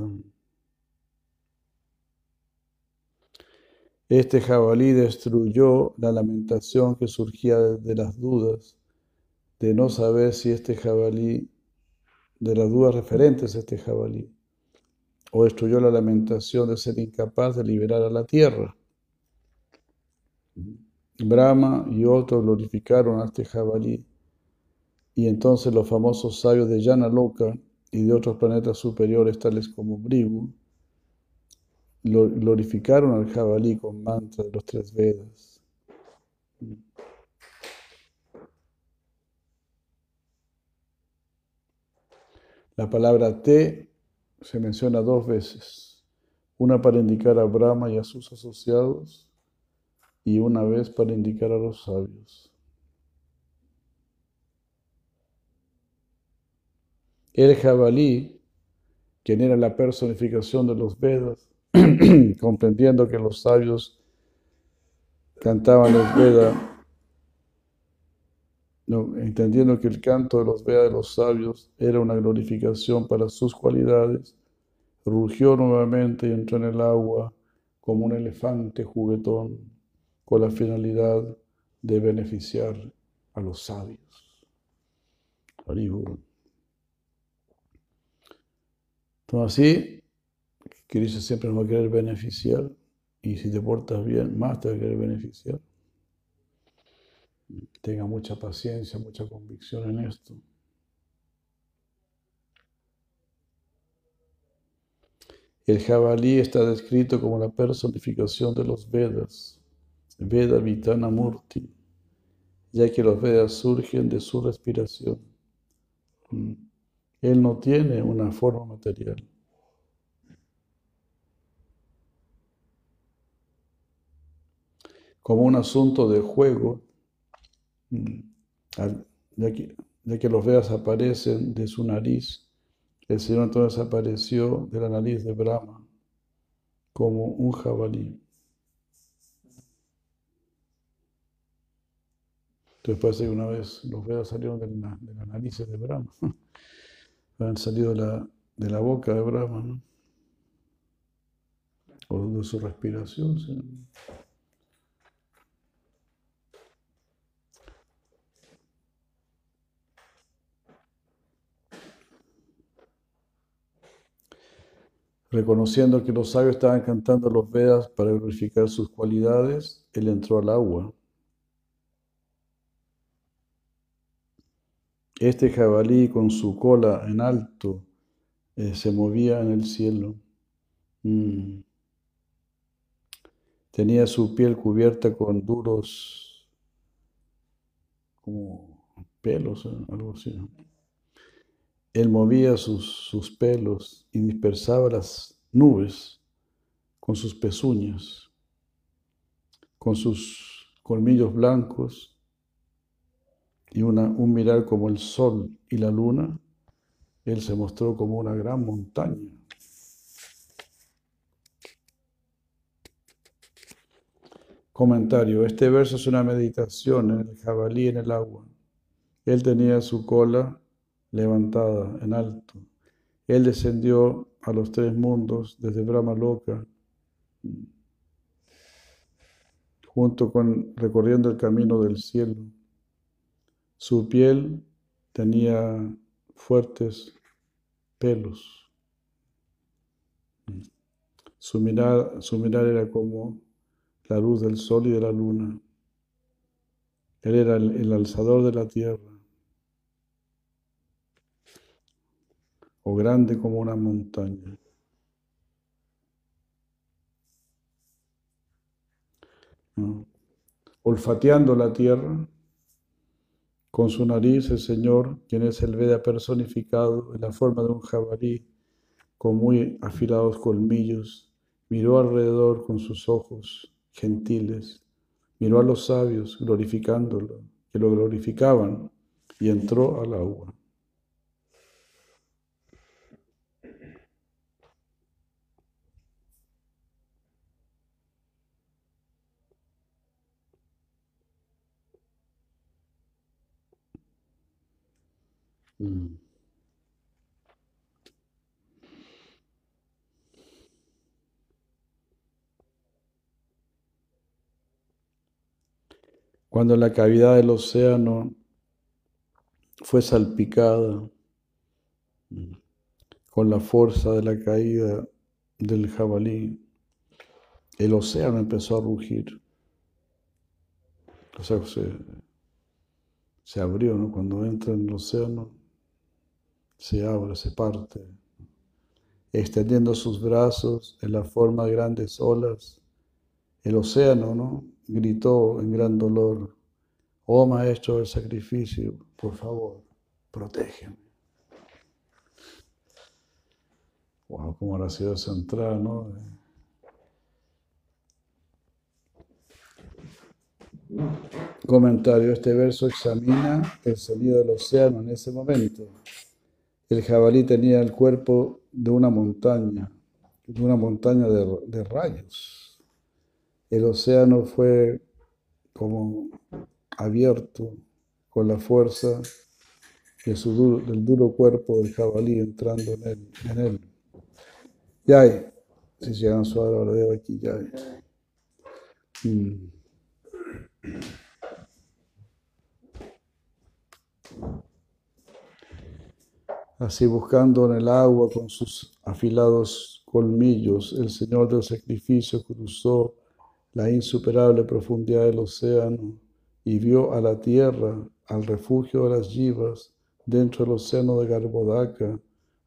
Este jabalí destruyó la lamentación que surgía de las dudas de no saber si este jabalí, de las dudas referentes a este jabalí, o destruyó la lamentación de ser incapaz de liberar a la tierra. Brahma y otros glorificaron a este jabalí, y entonces los famosos sabios de Yanaloka y de otros planetas superiores, tales como Brigu, glorificaron al jabalí con mantra de los tres Vedas. La palabra te se menciona dos veces, una para indicar a Brahma y a sus asociados y una vez para indicar a los sabios. El jabalí, quien era la personificación de los Vedas, comprendiendo que los sabios cantaban los Vedas, entendiendo que el canto de los Vedas de los sabios era una glorificación para sus cualidades, rugió nuevamente y entró en el agua como un elefante juguetón con la finalidad de beneficiar a los sabios. Entonces así, Cristo siempre nos va a querer beneficiar y si te portas bien, más te va a querer beneficiar tenga mucha paciencia, mucha convicción en esto. El jabalí está descrito como la personificación de los Vedas, Veda Vitana Murti, ya que los Vedas surgen de su respiración. Mm. Él no tiene una forma material. Como un asunto de juego. Ya que, que los Vedas aparecen de su nariz, el Señor entonces apareció de la nariz de Brahma como un jabalí. Entonces parece que una vez los Vedas salieron de la, de la nariz de Brahma, han salido de la, de la boca de Brahma, o de su respiración. Reconociendo que los sabios estaban cantando los Vedas para glorificar sus cualidades, él entró al agua. Este jabalí con su cola en alto eh, se movía en el cielo. Mm. Tenía su piel cubierta con duros como pelos, eh, algo así. Él movía sus, pelos y dispersaba las nubes con sus pezuñas, con sus colmillos blancos y un mirar como el sol y la luna, él se mostró como una gran montaña. Comentario. Este verso es una meditación en el jabalí en el agua. Él tenía su cola levantada en alto. Él descendió a los tres mundos desde Brahma Loka, junto con recorriendo el camino del cielo. Su piel tenía fuertes pelos. Su mirar era como la luz del sol y de la luna. Él era el, alzador de la tierra, o grande como una montaña. Olfateando la tierra, con su nariz el Señor, quien es el Veda personificado en la forma de un jabalí, con muy afilados colmillos, miró alrededor con sus ojos gentiles, miró a los sabios glorificándolo, que lo glorificaban, y entró al agua. Cuando la cavidad del océano fue salpicada con la fuerza de la caída del jabalí, el océano empezó a rugir. O sea, se, abrió, ¿no? Cuando entra en el océano, se abre, se parte, extendiendo sus brazos en la forma de grandes olas. El océano, ¿no? Gritó en gran dolor, oh maestro del sacrificio, por favor, protégeme. Wow, cómo ha sido central, ¿no? Comentario, este verso examina el sonido del océano en ese momento. El jabalí tenía el cuerpo de una montaña, de una montaña de rayos el océano fue como abierto con la fuerza de su duro, del duro cuerpo del jabalí entrando en él. En él. Si llegan suave ahora veo aquí, ya hay. Mm. Así buscando en el agua con sus afilados colmillos, el Señor del sacrificio cruzó la insuperable profundidad del océano y vio a la tierra, al refugio de las yivas, dentro del océano de Garbodaka,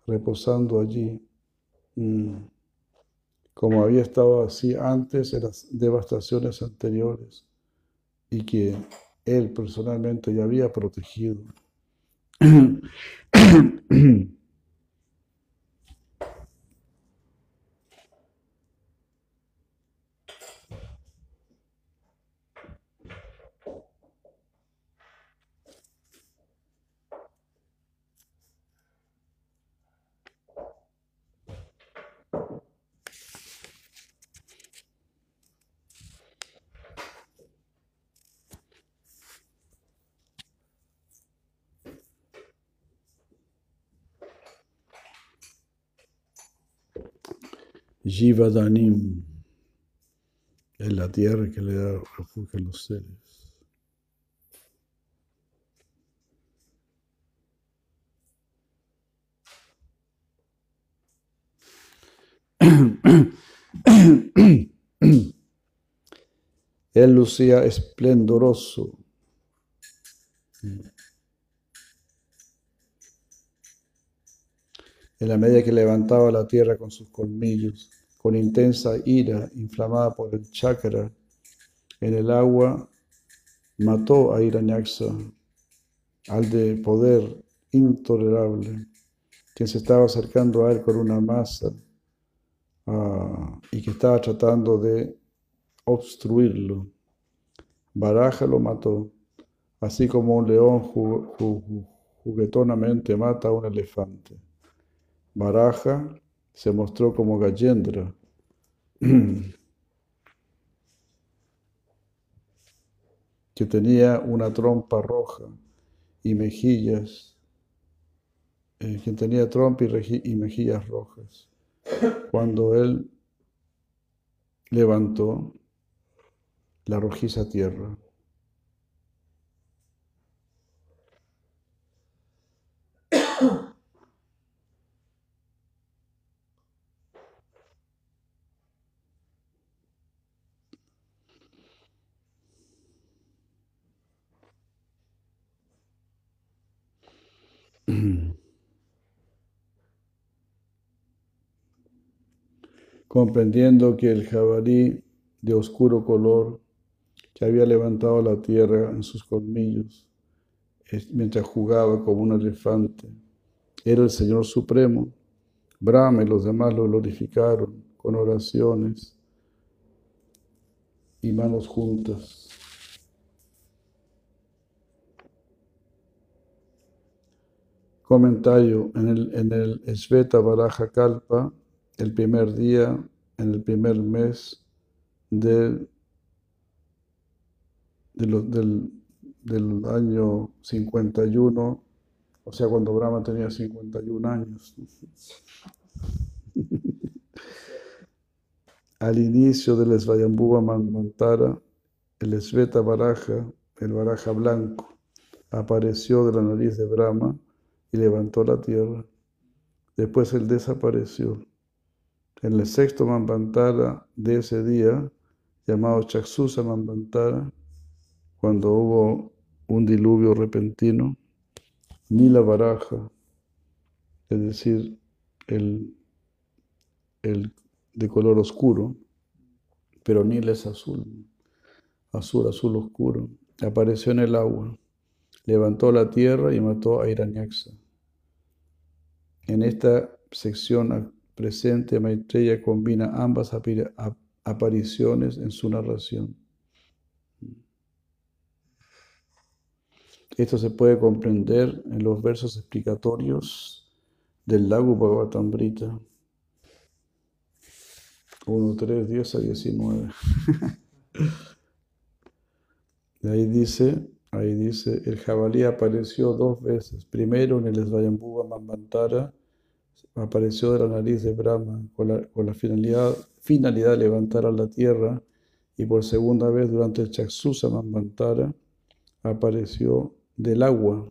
reposando allí, mm, como había estado así antes en las devastaciones anteriores y que él personalmente ya había protegido. Jivadanim es la tierra que le da refugio a los seres. Él lucía esplendoroso. En la medida que levantaba la tierra con sus colmillos con intensa ira inflamada por el chakra en el agua, mató a Iranyaxa, al de poder intolerable, quien se estaba acercando a él con una masa ah, y que estaba tratando de obstruirlo. Baraja lo mató, así como un león juguetonamente mata a un elefante. Baraja se mostró como Gajendra. que tenía una trompa roja y mejillas, eh, que tenía trompa y, mejillas rojas. Cuando él levantó la rojiza tierra. Comprendiendo que el jabalí de oscuro color que había levantado la tierra en sus colmillos mientras jugaba como un elefante era el Señor Supremo. Brahma y los demás lo glorificaron con oraciones y manos juntas. Comentario en el, en el Sveta Baraja Kalpa el primer día, en el primer mes de, del, del año 51, o sea, cuando Brahma tenía 51 años. Al inicio del Svayambhuva Mantara, el Sveta Baraja, el Baraja blanco, apareció de la nariz de Brahma y levantó la tierra. Después él desapareció. En el sexto Mambantara de ese día, llamado Chaksusa Mambantara, cuando hubo un diluvio repentino, ni la baraja, es decir, el, el de color oscuro, pero Nila es azul, azul, azul oscuro, apareció en el agua, levantó la tierra y mató a Iranyaxa. En esta sección presente, Maitreya combina ambas apariciones en su narración. Esto se puede comprender en los versos explicatorios del lago Bhagavatambrita 1, 3, 10 a 19. ahí dice, ahí dice, el jabalí apareció dos veces, primero en el Svayambhuva Mambantara apareció de la nariz de Brahma con la, finalidad, finalidad de levantar a la tierra y por segunda vez durante el Chaksusa Mambantara apareció del agua.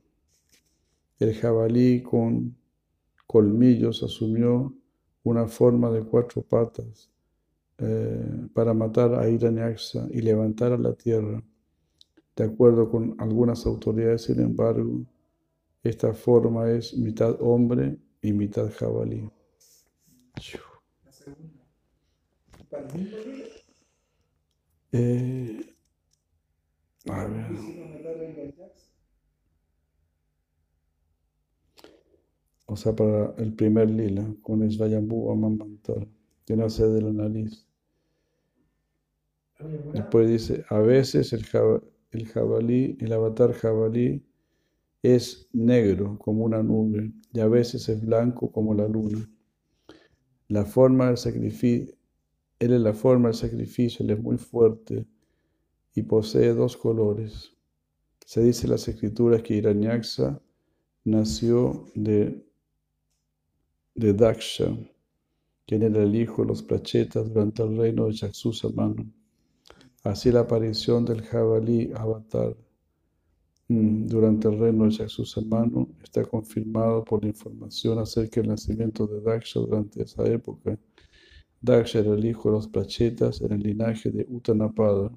El jabalí con colmillos asumió una forma de cuatro patas eh, para matar a Iranyaxa y levantar a la tierra. De acuerdo con algunas autoridades, sin embargo, esta forma es mitad hombre y mitad jabalí. Eh, a ver. O sea, para el primer lila, con el Svayambhu Amamantar, que nace de la nariz. Después dice, a veces el, el jabalí, el avatar jabalí, es negro como una nube y a veces es blanco como la luna. La forma del sacrificio, él es la forma del sacrificio, él es muy fuerte y posee dos colores. Se dice en las escrituras que Iranyaxa nació de, de Daksha, quien era el hijo de los plachetas durante el reino de Chaxusamanu. Así la aparición del jabalí avatar durante el reino de hermano está confirmado por la información acerca del nacimiento de Daksha durante esa época. Daksha era el hijo de los Plachetas en el linaje de Uttanapada.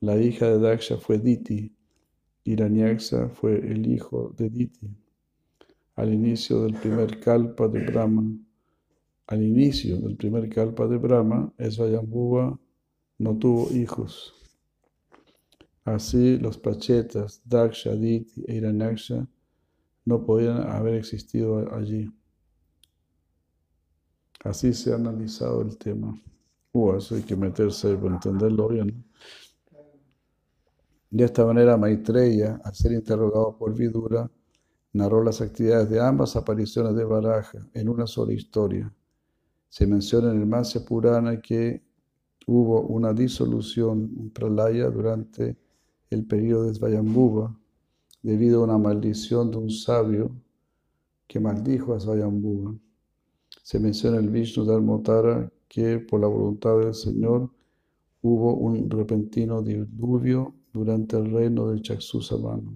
La hija de Daksha fue Diti. Hiranyaksha fue el hijo de Diti. Al inicio del primer kalpa de Brahma, al inicio del primer kalpa de Brahma, Esvayambhuva no tuvo hijos. Así, los Pachetas, Daksha, Diti e Iranaksha no podían haber existido allí. Así se ha analizado el tema. Uh, eso hay que meterse para entenderlo bien. De esta manera, Maitreya, al ser interrogado por Vidura, narró las actividades de ambas apariciones de Baraja en una sola historia. Se menciona en el Masya Purana que hubo una disolución, un pralaya, durante el periodo de Svayambhuva, debido a una maldición de un sabio que maldijo a Svayambhuva. Se menciona en el Vishnu Dharmotara que por la voluntad del Señor hubo un repentino diluvio durante el reino de Chaksusamana.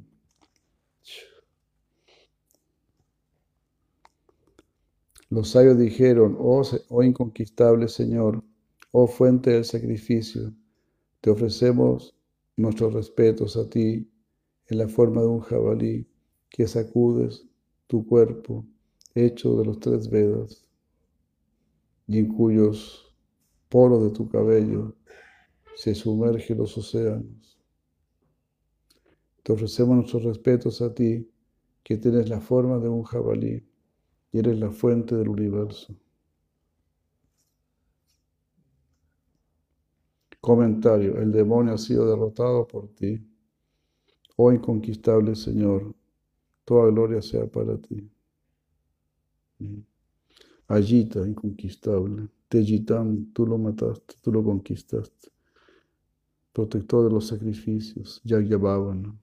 Los sabios dijeron, oh, oh inconquistable Señor, oh fuente del sacrificio, te ofrecemos nuestros respetos a ti en la forma de un jabalí que sacudes tu cuerpo hecho de los tres Vedas y en cuyos poros de tu cabello se sumergen los océanos. Te ofrecemos nuestros respetos a ti que tienes la forma de un jabalí y eres la fuente del universo. Comentario, el demonio ha sido derrotado por ti. Oh inconquistable Señor, toda gloria sea para ti. Ayita, inconquistable. Tejitam, tú lo mataste, tú lo conquistaste. Protector de los sacrificios, Yagyabhavana.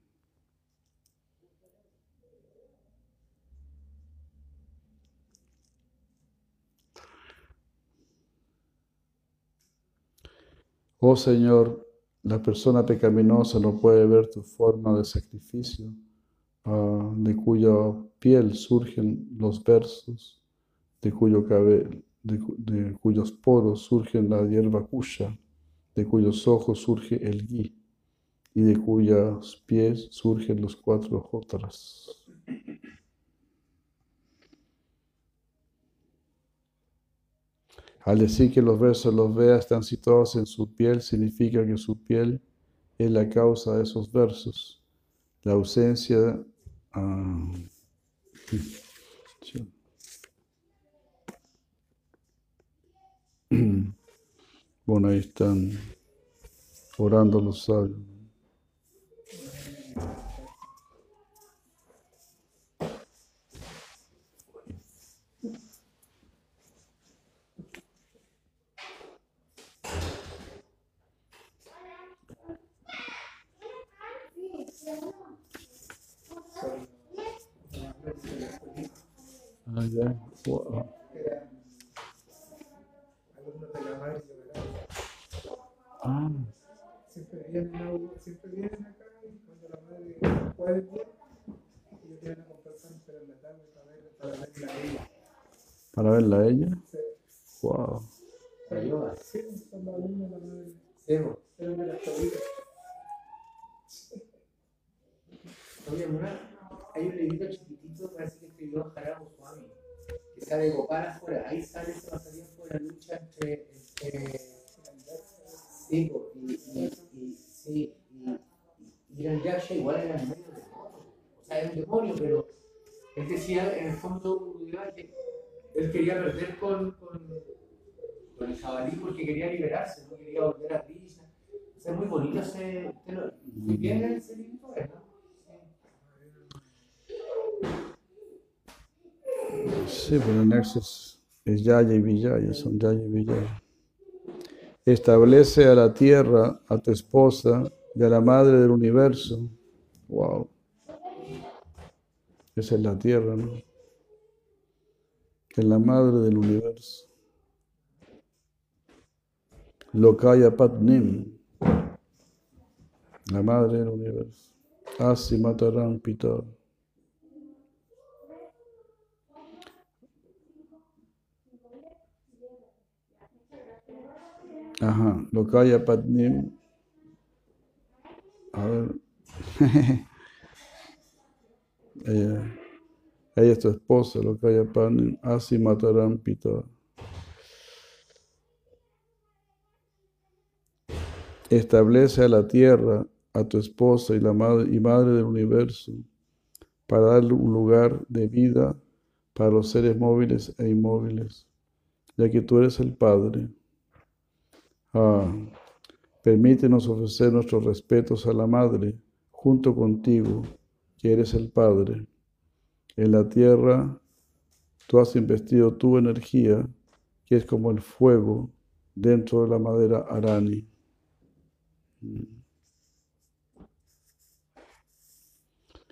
Oh Señor, la persona pecaminosa no puede ver tu forma de sacrificio, ah, de cuya piel surgen los versos, de, cuyo de, cuyos poros surgen la hierba cuya, de cuyos ojos surge el gui, y de cuyos pies surgen los cuatro jotras. Al decir que los versos los vea están situados en su piel, significa que su piel es la causa de esos versos. La ausencia... Ah, bueno, ahí están orando los sabios. Ah. Siempre vienen, siempre vienen acá y cuando la madre puede ellos vienen a comprar pero en la tarde para, ver, para verla a ella. ¿Para verla a ella? Sí. Wow. Para. Sí, la madre. Sí, pero las Oye, Mura, hay un librito chiquitito, parece que escribió Jarabo Swami, que sale Gopal afuera. Ahí sale ese pasatiempo de la lucha entre. entre sí, y, y, y, sí, y, y Yaksha igual era medio demonio. O sea, es un demonio, pero él decía en el fondo que él quería perder con, con, con el jabalí porque quería liberarse, no quería volver a Krishna. O sea, es muy bonito ese. Muy bien ese libro, ¿no? Sí, pero el nexo es, Yaya y Vijaya, son Yaya y Vijaya. Establece a la tierra, a tu esposa y a la madre del universo. Wow. Esa es la tierra, ¿no? Es la madre del universo. Lokaya Patnim, la madre del universo. Asi Mataram Pitar. Ajá, Lokaya Patnim. A ver. ella, ella es tu esposa, Lokaya Patnim. Asi Mataram Pita. Establece a la tierra, a tu esposa y la madre, y madre del universo, para darle un lugar de vida para los seres móviles e inmóviles ya que tú eres el Padre. Ah, permítenos ofrecer nuestros respetos a la Madre junto contigo, que eres el Padre. En la tierra tú has investido tu energía, que es como el fuego dentro de la madera arani.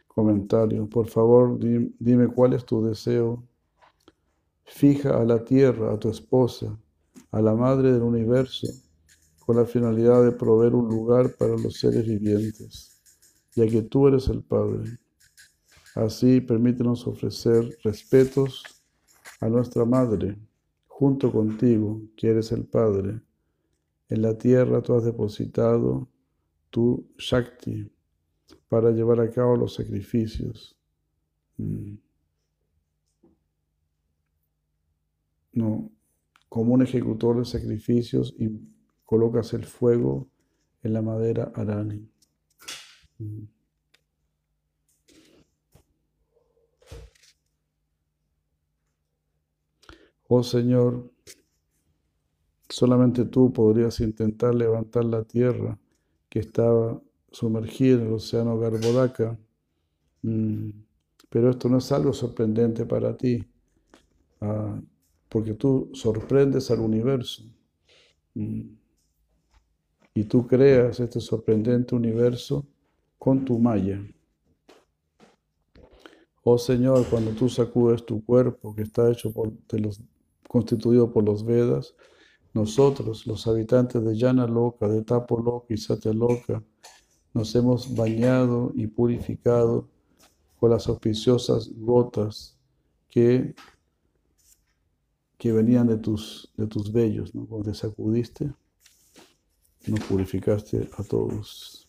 Comentario. Por favor, dime cuál es tu deseo. Fija a la tierra, a tu esposa, a la madre del universo, con la finalidad de proveer un lugar para los seres vivientes, ya que tú eres el Padre. Así permítenos ofrecer respetos a nuestra Madre, junto contigo, que eres el Padre. En la tierra tú has depositado tu Shakti para llevar a cabo los sacrificios. Mm. No, como un ejecutor de sacrificios y colocas el fuego en la madera arani. Mm. Oh Señor, solamente tú podrías intentar levantar la tierra que estaba sumergida en el océano Garbodaka. Mm, pero esto no es algo sorprendente para ti, ah, porque tú sorprendes al universo. Y tú creas este sorprendente universo con tu malla. Oh Señor, cuando tú sacudes tu cuerpo que está hecho por, los constituido por los Vedas, nosotros, los habitantes de Yana Loka, de Tapo Loka y Satya Loka, nos hemos bañado y purificado con las auspiciosas gotas que, que venían de tus, de tus vellos, ¿no? Cuando te sacudiste, nos purificaste a todos.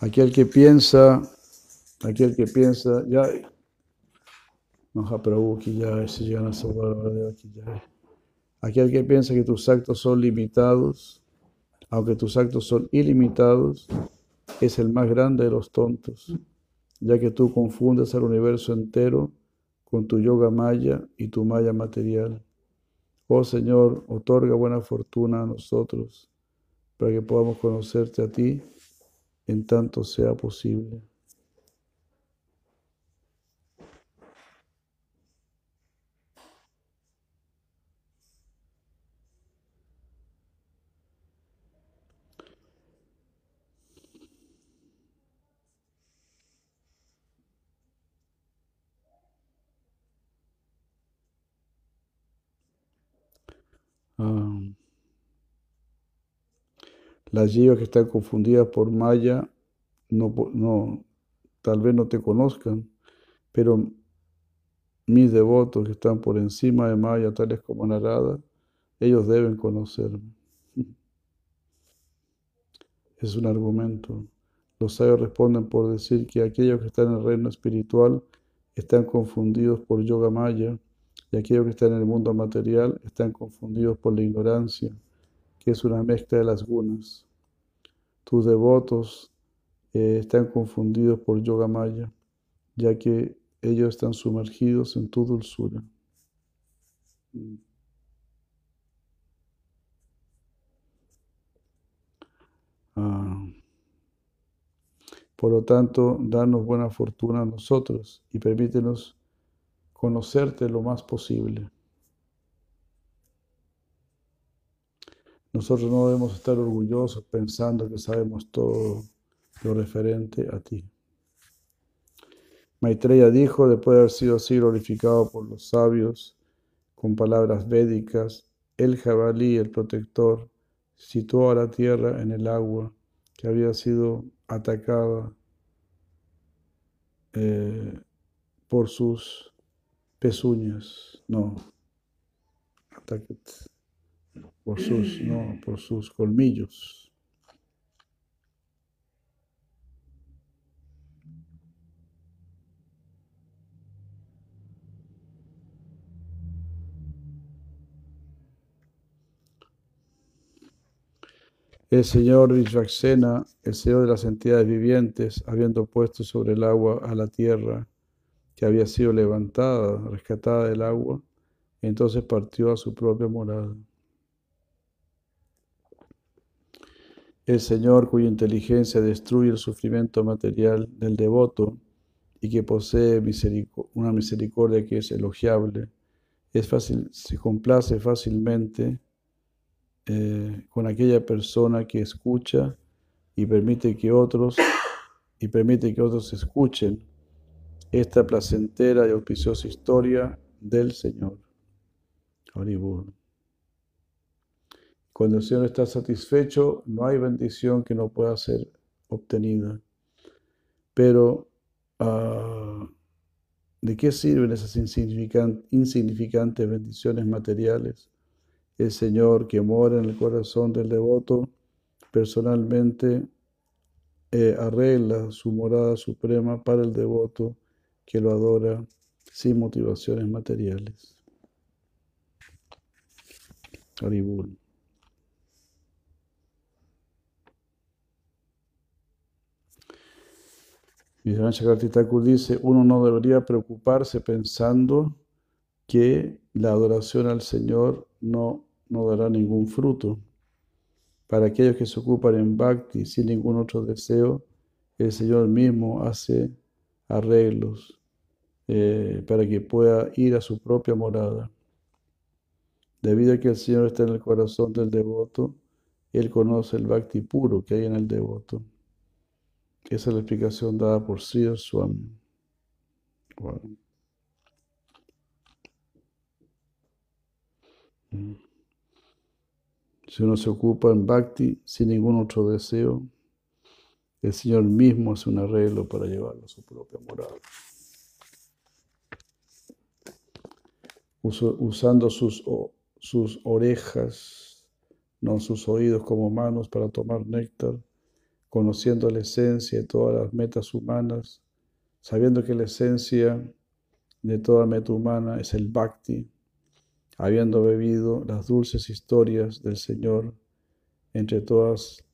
Aquel que piensa, aquel que piensa, ya Aquel que piensa que tus actos son limitados, aunque tus actos son ilimitados, es el más grande de los tontos, ya que tú confundes al universo entero con tu yoga maya y tu maya material. Oh Señor, otorga buena fortuna a nosotros para que podamos conocerte a ti en tanto sea posible. Las yivas que están confundidas por Maya no, tal vez no te conozcan, pero mis devotos que están por encima de Maya, tales como Narada, ellos deben conocerme. Es un argumento. Los sabios responden por decir que aquellos que están en el reino espiritual están confundidos por Yoga Maya y aquellos que están en el mundo material están confundidos por la ignorancia, que es una mezcla de las gunas. Tus devotos eh, están confundidos por Yoga Maya, ya que ellos están sumergidos en tu dulzura. Ah. Por lo tanto, danos buena fortuna a nosotros y permítenos conocerte lo más posible. Nosotros no debemos estar orgullosos pensando que sabemos todo lo referente a ti. Maitreya dijo, después de haber sido así glorificado por los sabios, con palabras védicas, el jabalí, el protector, situó a la tierra en el agua que había sido atacada eh, por sus pezuñas, no, por sus, no, por sus colmillos. El Señor Vishvaksena, el Señor de las entidades vivientes, habiendo puesto sobre el agua a la tierra, que había sido levantada, rescatada del agua, entonces partió a su propia morada. El Señor, cuya inteligencia destruye el sufrimiento material del devoto y que posee una misericordia que es elogiable, es fácil, se complace fácilmente eh, con aquella persona que escucha y permite que otros y permite que otros escuchen esta placentera y auspiciosa historia del Señor. Cuando el Señor está satisfecho, no hay bendición que no pueda ser obtenida. Pero, ah, ¿de qué sirven esas insignificantes bendiciones materiales? El Señor que mora en el corazón del devoto personalmente eh, arregla su morada suprema para el devoto que lo adora sin motivaciones materiales. Haribul. Thakur dice, uno no debería preocuparse pensando que la adoración al Señor no, no dará ningún fruto. Para aquellos que se ocupan en bhakti sin ningún otro deseo, el Señor mismo hace arreglos eh, para que pueda ir a su propia morada. Debido a que el Señor está en el corazón del devoto, Él conoce el bhakti puro que hay en el devoto. Esa es la explicación dada por Sri Swami. Mm. Si uno se ocupa en bhakti sin ningún otro deseo, el Señor mismo hace un arreglo para llevarlo a su propia morada. usando sus, sus orejas, no sus oídos como manos para tomar néctar, conociendo la esencia de todas las metas humanas, sabiendo que la esencia de toda meta humana es el bhakti, habiendo bebido las dulces historias del Señor entre todas,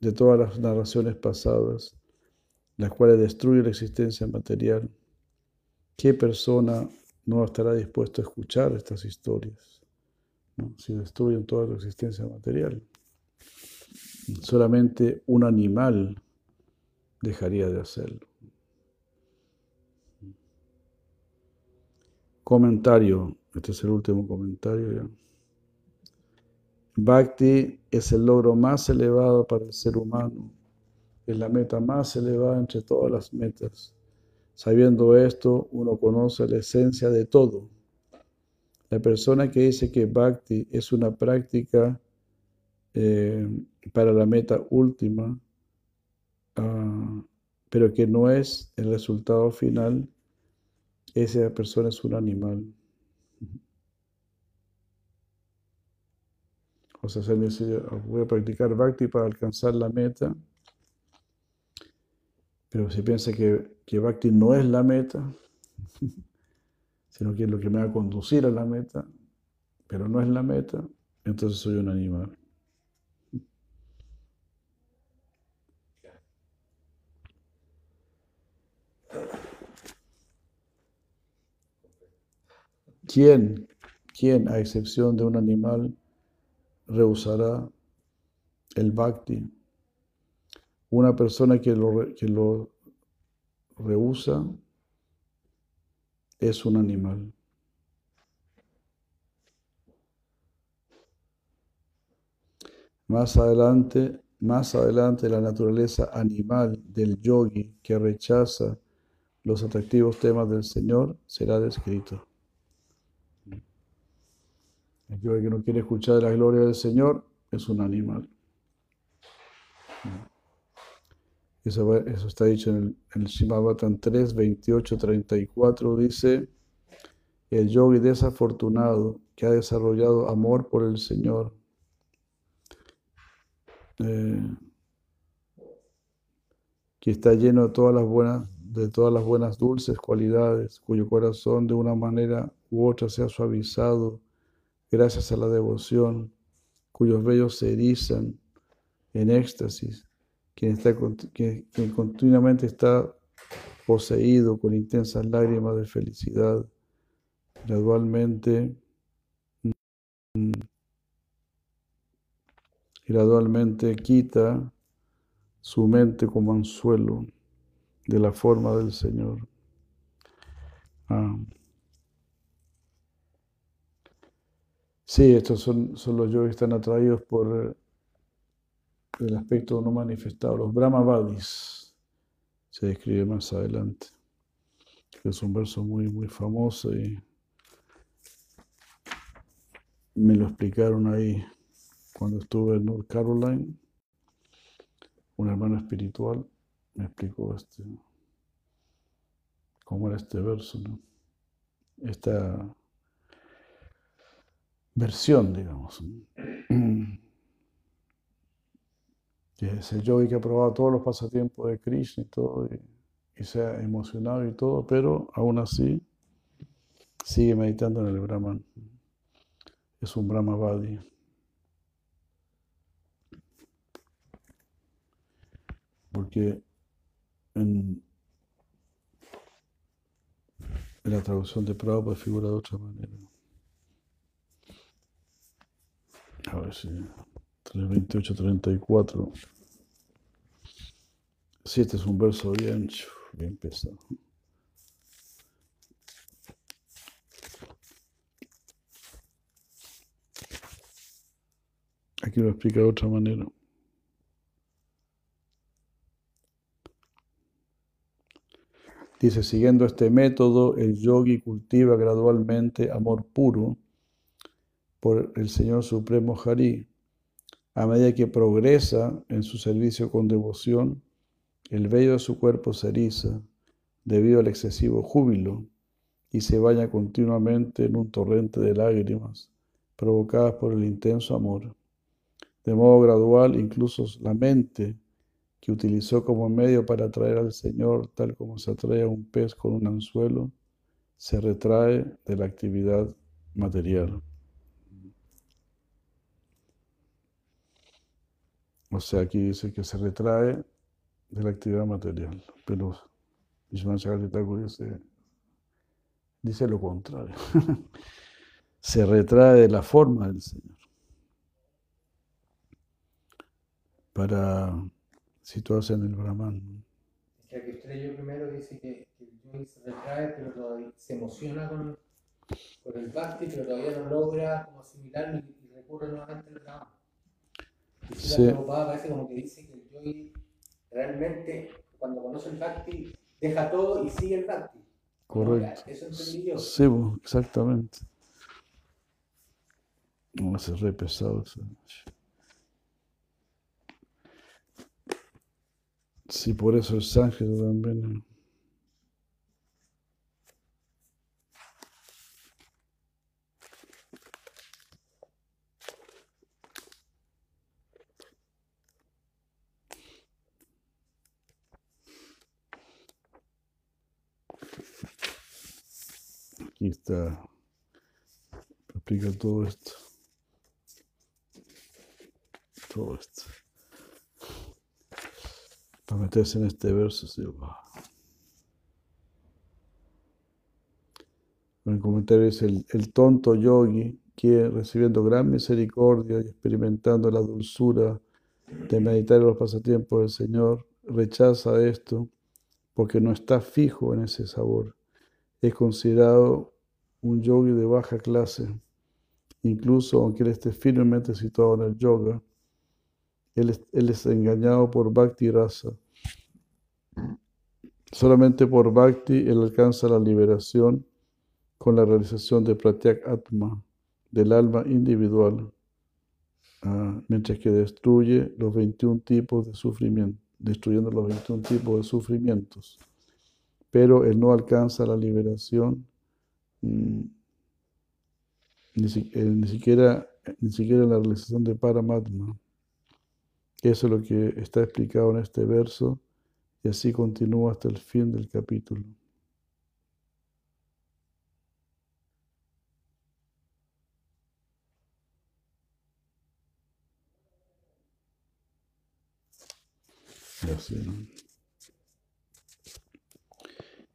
de todas las narraciones pasadas, las cuales destruyen la existencia material. ¿Qué persona no estará dispuesto a escuchar estas historias si destruyen toda la existencia material. Solamente un animal dejaría de hacerlo. Comentario, este es el último comentario. Bhakti es el logro más elevado para el ser humano, es la meta más elevada entre todas las metas. Sabiendo esto, uno conoce la esencia de todo. La persona que dice que bhakti es una práctica eh, para la meta última, ah, pero que no es el resultado final, esa persona es un animal. O sea, se dice, voy a practicar bhakti para alcanzar la meta, pero si piensa que, que Bhakti no es la meta, sino que es lo que me va a conducir a la meta, pero no es la meta, entonces soy un animal. ¿Quién, quién, a excepción de un animal, rehusará el bhakti? Una persona que lo, que lo rehúsa es un animal. Más adelante, más adelante la naturaleza animal del yogi que rechaza los atractivos temas del Señor será descrito. El yogi que no quiere escuchar la gloria del Señor es un animal. Eso, está dicho en el, en el 3, 28, 34. Dice, el yogi desafortunado que ha desarrollado amor por el Señor, eh, que está lleno de todas las buenas de todas las buenas dulces cualidades, cuyo corazón de una manera u otra se ha suavizado gracias a la devoción, cuyos vellos se erizan en éxtasis quien, está, continuamente está poseído con intensas lágrimas de felicidad, gradualmente, gradualmente quita su mente como anzuelo de la forma del Señor. Ah. Sí, estos son, son los yogis que están atraídos por el aspecto no manifestado, los Brahmavadis, se describe más adelante. Es un verso muy, muy famoso y me lo explicaron ahí cuando estuve en North Carolina. Un hermano espiritual me explicó este, cómo era este verso, ¿no? esta versión, digamos. Que es el yogi que ha probado todos los pasatiempos de Krishna y todo, y, se ha emocionado y todo, pero aún así sigue meditando en el Brahman. Es un Brahmavadi. Porque en, la traducción de Prabhupada figura de otra manera. A ver si. 328, 34. Sí, este es un verso bien, bien pesado. Aquí lo explica de otra manera. Dice, siguiendo este método, el yogi cultiva gradualmente amor puro por el Señor Supremo Hari. A medida que progresa en su servicio con devoción, el vello de su cuerpo se eriza debido al excesivo júbilo y se baña continuamente en un torrente de lágrimas provocadas por el intenso amor. De modo gradual, incluso la mente que utilizó como medio para atraer al Señor, tal como se atrae a un pez con un anzuelo, se retrae de la actividad material. O sea, aquí dice que se retrae de la actividad material, pero Vishwan dice, dice lo contrario. se retrae de la forma del Señor para situarse en el Brahman. Que Estrello primero dice que, yogi se retrae, pero todavía se emociona con, con el bhakti, pero todavía no logra como asimilarlo y, recurre nuevamente al Brahman. Y sí. la parece como que dice que el yogi realmente, cuando conoce el bhakti, deja todo y sigue el bhakti. Correcto. Eso entendí yo. Sí, exactamente. No, es re pesado eso. Sí, por eso el sánscrito también. Aquí está, explica todo esto. Todo esto para meterse en este verso. En el comentario dice, el, el, tonto yogi que recibiendo gran misericordia y experimentando la dulzura de meditar en los pasatiempos del Señor, rechaza esto porque no está fijo en ese sabor. Es considerado un yogi de baja clase, incluso aunque él esté firmemente situado en el yoga, él es, engañado por Bhakti Rasa. Solamente por Bhakti él alcanza la liberación con la realización de Pratyak Atma, del alma individual, ah, mientras que destruye los 21 tipos de sufrimiento, destruyendo los 21 tipos de sufrimientos. Pero él no alcanza la liberación mm, eh, ni, siquiera, ni siquiera la realización de Paramatma. Eso es lo que está explicado en este verso y así continúa hasta el fin del capítulo. Así,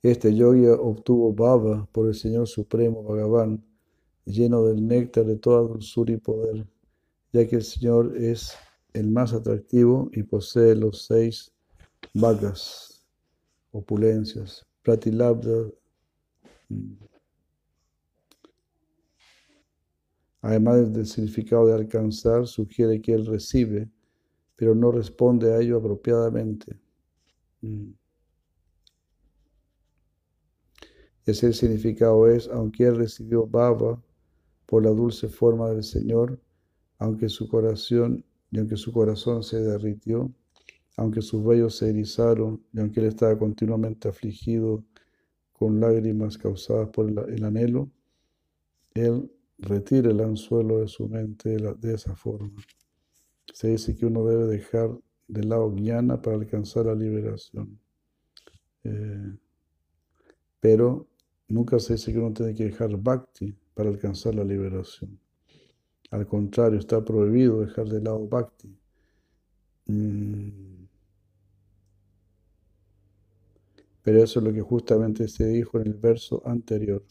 Este yogi obtuvo bhava por el Señor Supremo Bhagavan, lleno del néctar de toda dulzura y poder, ya que el Señor es el más atractivo y posee los seis vagas, opulencias, pratilabda. Mm. Además del significado de alcanzar, sugiere que él recibe, pero no responde a ello apropiadamente. Mm. Ese significado es, aunque él recibió baba por la dulce forma del Señor, aunque su corazón, y aunque su corazón se derritió, aunque sus vellos se erizaron, y aunque él estaba continuamente afligido con lágrimas causadas por el, anhelo, él retira el anzuelo de su mente de, esa forma. Se dice que uno debe dejar de lado guiana para alcanzar la liberación. Eh, pero Nunca se dice que uno tiene que dejar bhakti para alcanzar la liberación. Al contrario, está prohibido dejar de lado bhakti. Mm. Pero eso es lo que justamente se dijo en el verso anterior.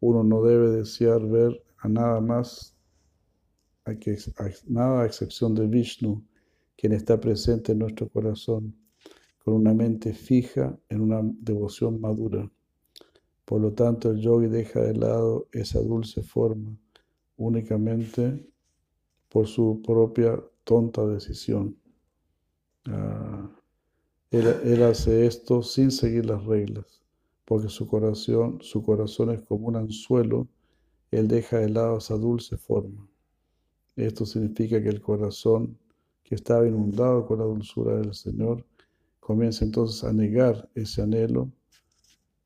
Uno no debe desear ver a nada más, a, que, nada a excepción de Vishnu, quien está presente en nuestro corazón, con una mente fija en una devoción madura. Por lo tanto, el yogi deja de lado esa dulce forma únicamente por su propia tonta decisión. Ah, él, hace esto sin seguir las reglas, porque su corazón, su corazón es como un anzuelo, él deja de lado esa dulce forma. Esto significa que el corazón, que estaba inundado con la dulzura del Señor, comienza entonces a negar ese anhelo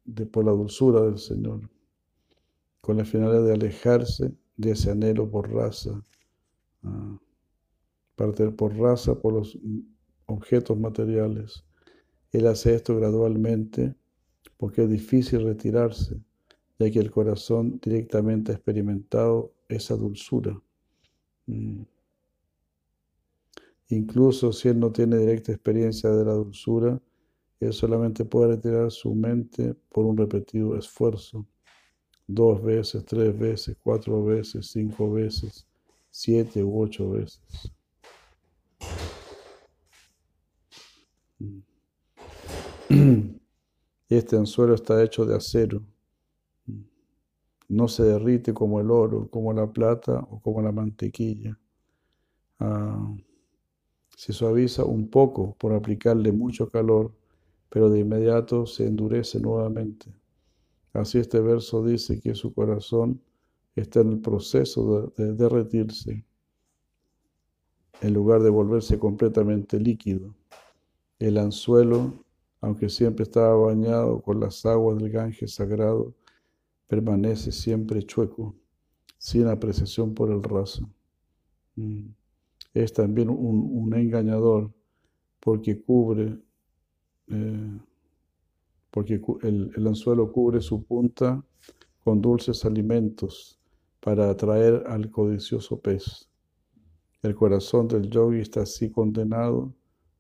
de, por la dulzura del Señor, con la finalidad de alejarse de ese anhelo por raza, uh, por raza, por los objetos materiales. Él hace esto gradualmente porque es difícil retirarse, ya que el corazón directamente ha experimentado esa dulzura. Mm. Incluso si él no tiene directa experiencia de la dulzura, él solamente puede retirar su mente por un repetido esfuerzo. Dos veces, tres veces, cuatro veces, cinco veces, siete u ocho veces. Este anzuelo está hecho de acero. No se derrite como el oro, como la plata o como la mantequilla. Ah, se suaviza un poco por aplicarle mucho calor pero de inmediato se endurece nuevamente. Así este verso dice que su corazón está en el proceso de, derretirse, en lugar de volverse completamente líquido. El anzuelo, aunque siempre estaba bañado con las aguas del Ganges sagrado, permanece siempre chueco, sin apreciación por el raso. Mm. Es también un, un engañador porque cubre eh, porque el, anzuelo cubre su punta con dulces alimentos para atraer al codicioso pez. El corazón del yogi está así condenado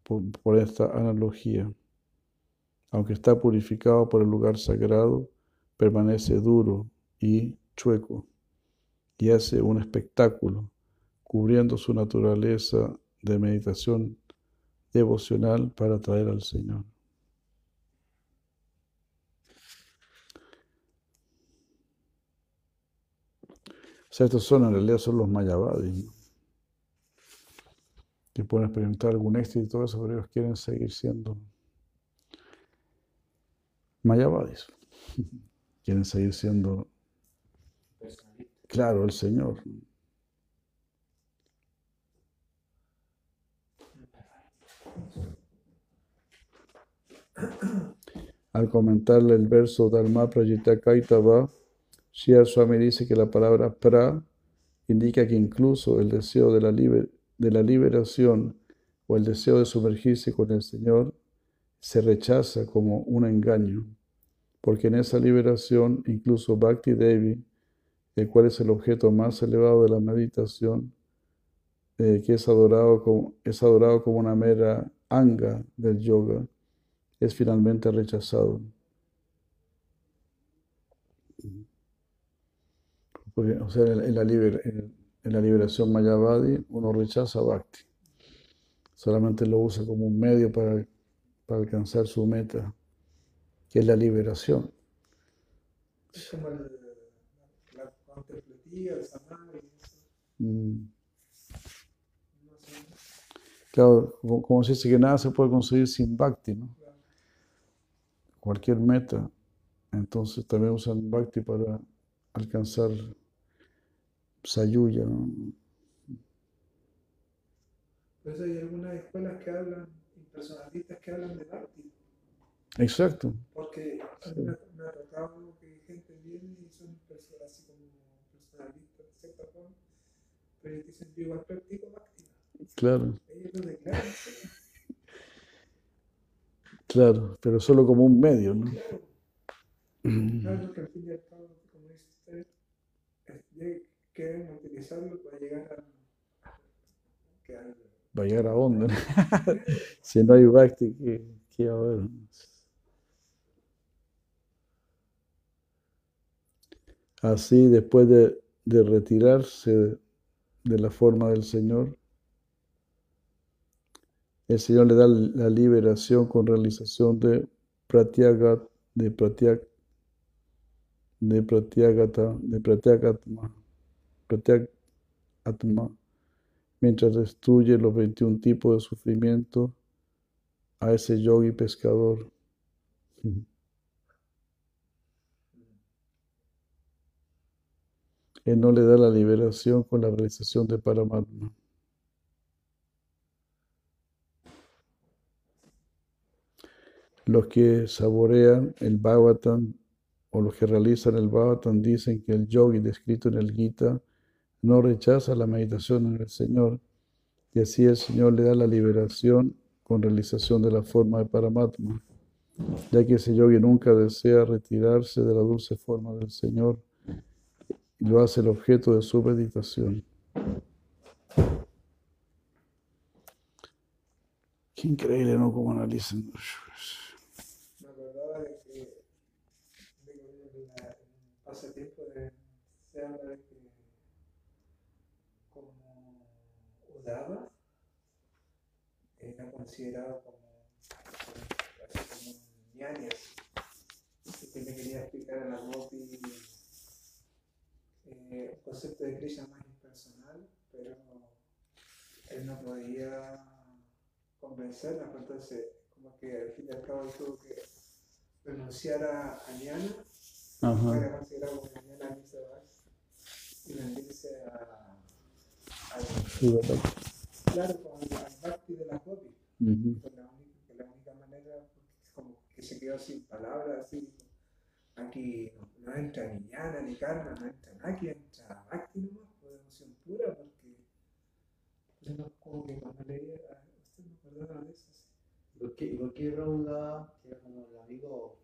por, esta analogía. Aunque está purificado por el lugar sagrado, permanece duro y chueco y hace un espectáculo, cubriendo su naturaleza de meditación devocional para atraer al Señor. Sea, estos son en realidad son los mayavadis, que pueden experimentar algún éxito y todo eso, pero ellos quieren seguir siendo mayavadis. quieren seguir siendo, claro, el Señor. Al comentarle el verso Dharma Prajita Shia Swami dice que la palabra pra indica que incluso el deseo de la, liberación o el deseo de sumergirse con el Señor se rechaza como un engaño, porque en esa liberación incluso Bhakti Devi, el cual es el objeto más elevado de la meditación, eh, que es adorado, como, es adorado como una mera anga del yoga, es finalmente rechazado. O sea, en la, en la liberación Mayavadi uno rechaza Bhakti. Solamente lo usa como un medio para, para alcanzar su meta, que es la liberación. Es como el, la contemplativa, el samadhi. Mm. Claro, como, se dice que nada se puede conseguir sin bhakti, ¿no? Cualquier meta. Entonces también usan bhakti para alcanzar sayuya, ¿no? Por eso hay algunas escuelas que hablan, personalistas que hablan de bhakti. Exacto. Porque me, ha tocado que gente viene y son personas así como personalistas de cierta forma, pero dicen yo igual practico bhakti. Claro. Claro, pero solo como un medio, ¿no? Claro, que al fin y al cabo, como dice usted, quieren utilizarlo para llegar a. Para llegar a dónde? si no hay bhakti, ¿qué, va a haber? Así, después de, de retirarse de la forma del Señor, el Señor le da la liberación con realización de pratyagat, de pratyak, de pratyagata, de pratyagatma, atma, mientras destruye los 21 tipos de sufrimiento a ese yogi pescador. Él no le da la liberación con la realización de Paramatma. Los que saborean el Bhagavatam o los que realizan el Bhagavatam dicen que el yogi descrito en el Gita no rechaza la meditación en el Señor y así el Señor le da la liberación con realización de la forma de Paramatma, ya que ese yogi nunca desea retirarse de la dulce forma del Señor y lo hace el objeto de su meditación. Qué increíble, ¿no? Cómo analizan los pasatiempo de, habla de que como Udava era considerado como, como ñañas que le quería explicar a la Gopi eh, el concepto de Krishna más impersonal, pero él no podía convencerla, pues entonces como que al fin y al cabo tuvo que renunciar a, a Ajá. Era considerado como misa y rendirse a, sí, claro, con el bhakti de la Gopi. Uh -huh. la, única, la única manera, como que se quedó sin palabras, así, aquí no, entra ni ñana ni karma, no entra aquí entra bhakti nomás, por emoción pura, porque yo no, como que cuando leía, usted me acordaba de eso. ¿Y por qué, por qué Raula, que era como el amigo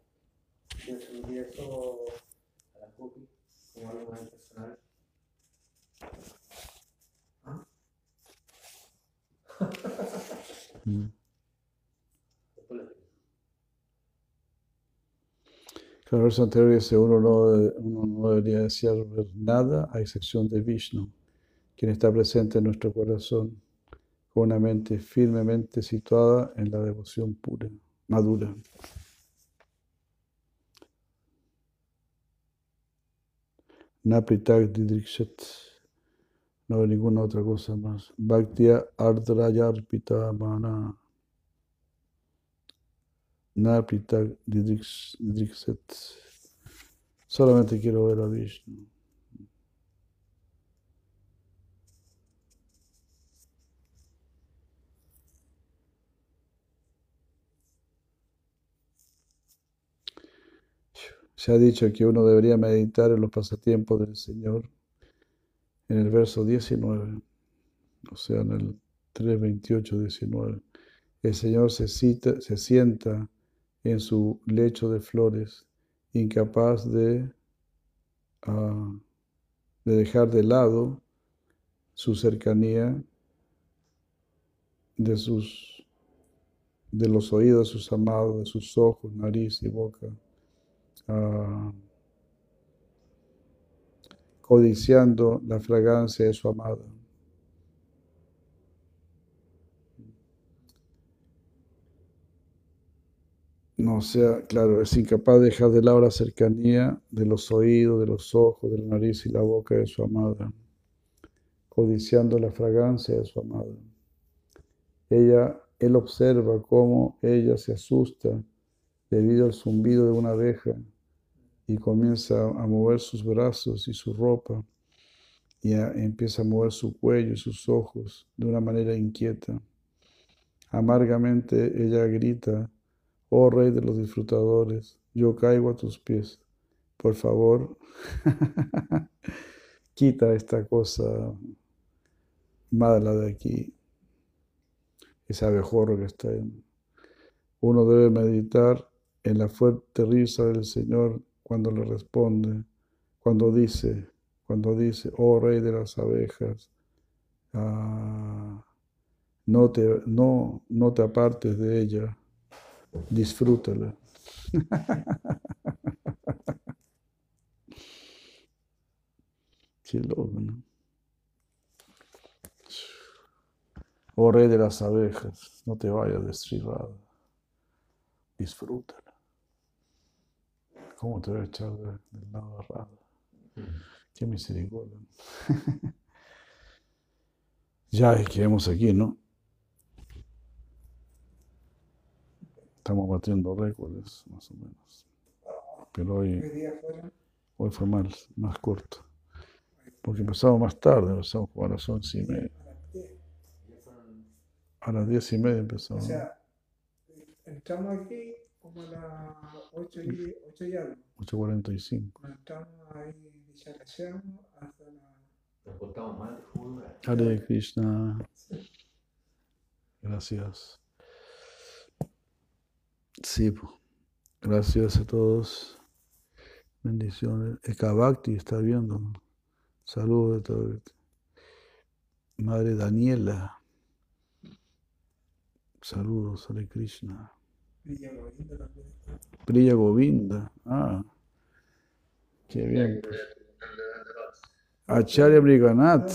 y eso a la copy como algo más personal. ¿Ah? mm. Claro, el verso anterior dice, uno no, uno no debería desear ver nada a excepción de Vishnu, quien está presente en nuestro corazón, con una mente firmemente situada en la devoción pura, madura. Napitak Didrikshat. No hay ninguna otra cosa más. Bhaktya Ardrayarpita Mana. Napitak Didrikshat. Solamente quiero ver a Vishnu. Se ha dicho que uno debería meditar en los pasatiempos del Señor en el verso 19, o sea, en el 3, 28, 19. El Señor se, se sienta en su lecho de flores, incapaz de, ah, de dejar de lado su cercanía de, sus, de los oídos de sus amados, de sus ojos, nariz y boca. Ah, codiciando la fragancia de su amada. No sea, claro, es incapaz de dejar de lado la cercanía de los oídos, de los ojos, de la nariz y la boca de su amada, codiciando la fragancia de su amada. Ella, él observa cómo ella se asusta debido al zumbido de una abeja y comienza a mover sus brazos y su ropa y empieza a mover su cuello y sus ojos de una manera inquieta. Amargamente ella grita, oh rey de los disfrutadores, yo caigo a tus pies. Por favor, quita esta cosa mala de aquí, ese abejorro que está en. Uno debe meditar en la fuerte risa del Señor cuando le responde, cuando dice, cuando dice, oh rey de las abejas, ah, no, te, no, no te apartes de ella, disfrútala. Qué loco, ¿no? Oh rey de las abejas, no te vayas destribado, disfrútala. ¿Cómo te voy a echar del lado errado? Qué misericordia. ya quedemos aquí, ¿no? Estamos batiendo récords, más o menos. Pero hoy, hoy fue más, más corto. Porque empezamos más tarde, empezamos a las once y media. A las diez y media empezamos. O sea, entramos aquí como a las 8 y, 8 y algo. 8.45. Cuando estamos ahí, charlaseamos hasta la... Nos portamos mal de fútbol. Hare Krishna. Gracias. Sí, gracias a todos. Bendiciones. Ekabhakti está viendo. Saludos de todo. Madre Daniela. Saludos, Hare Krishna. Govinda también. Priya Govinda. Ah, qué bien. Acharya Briganath.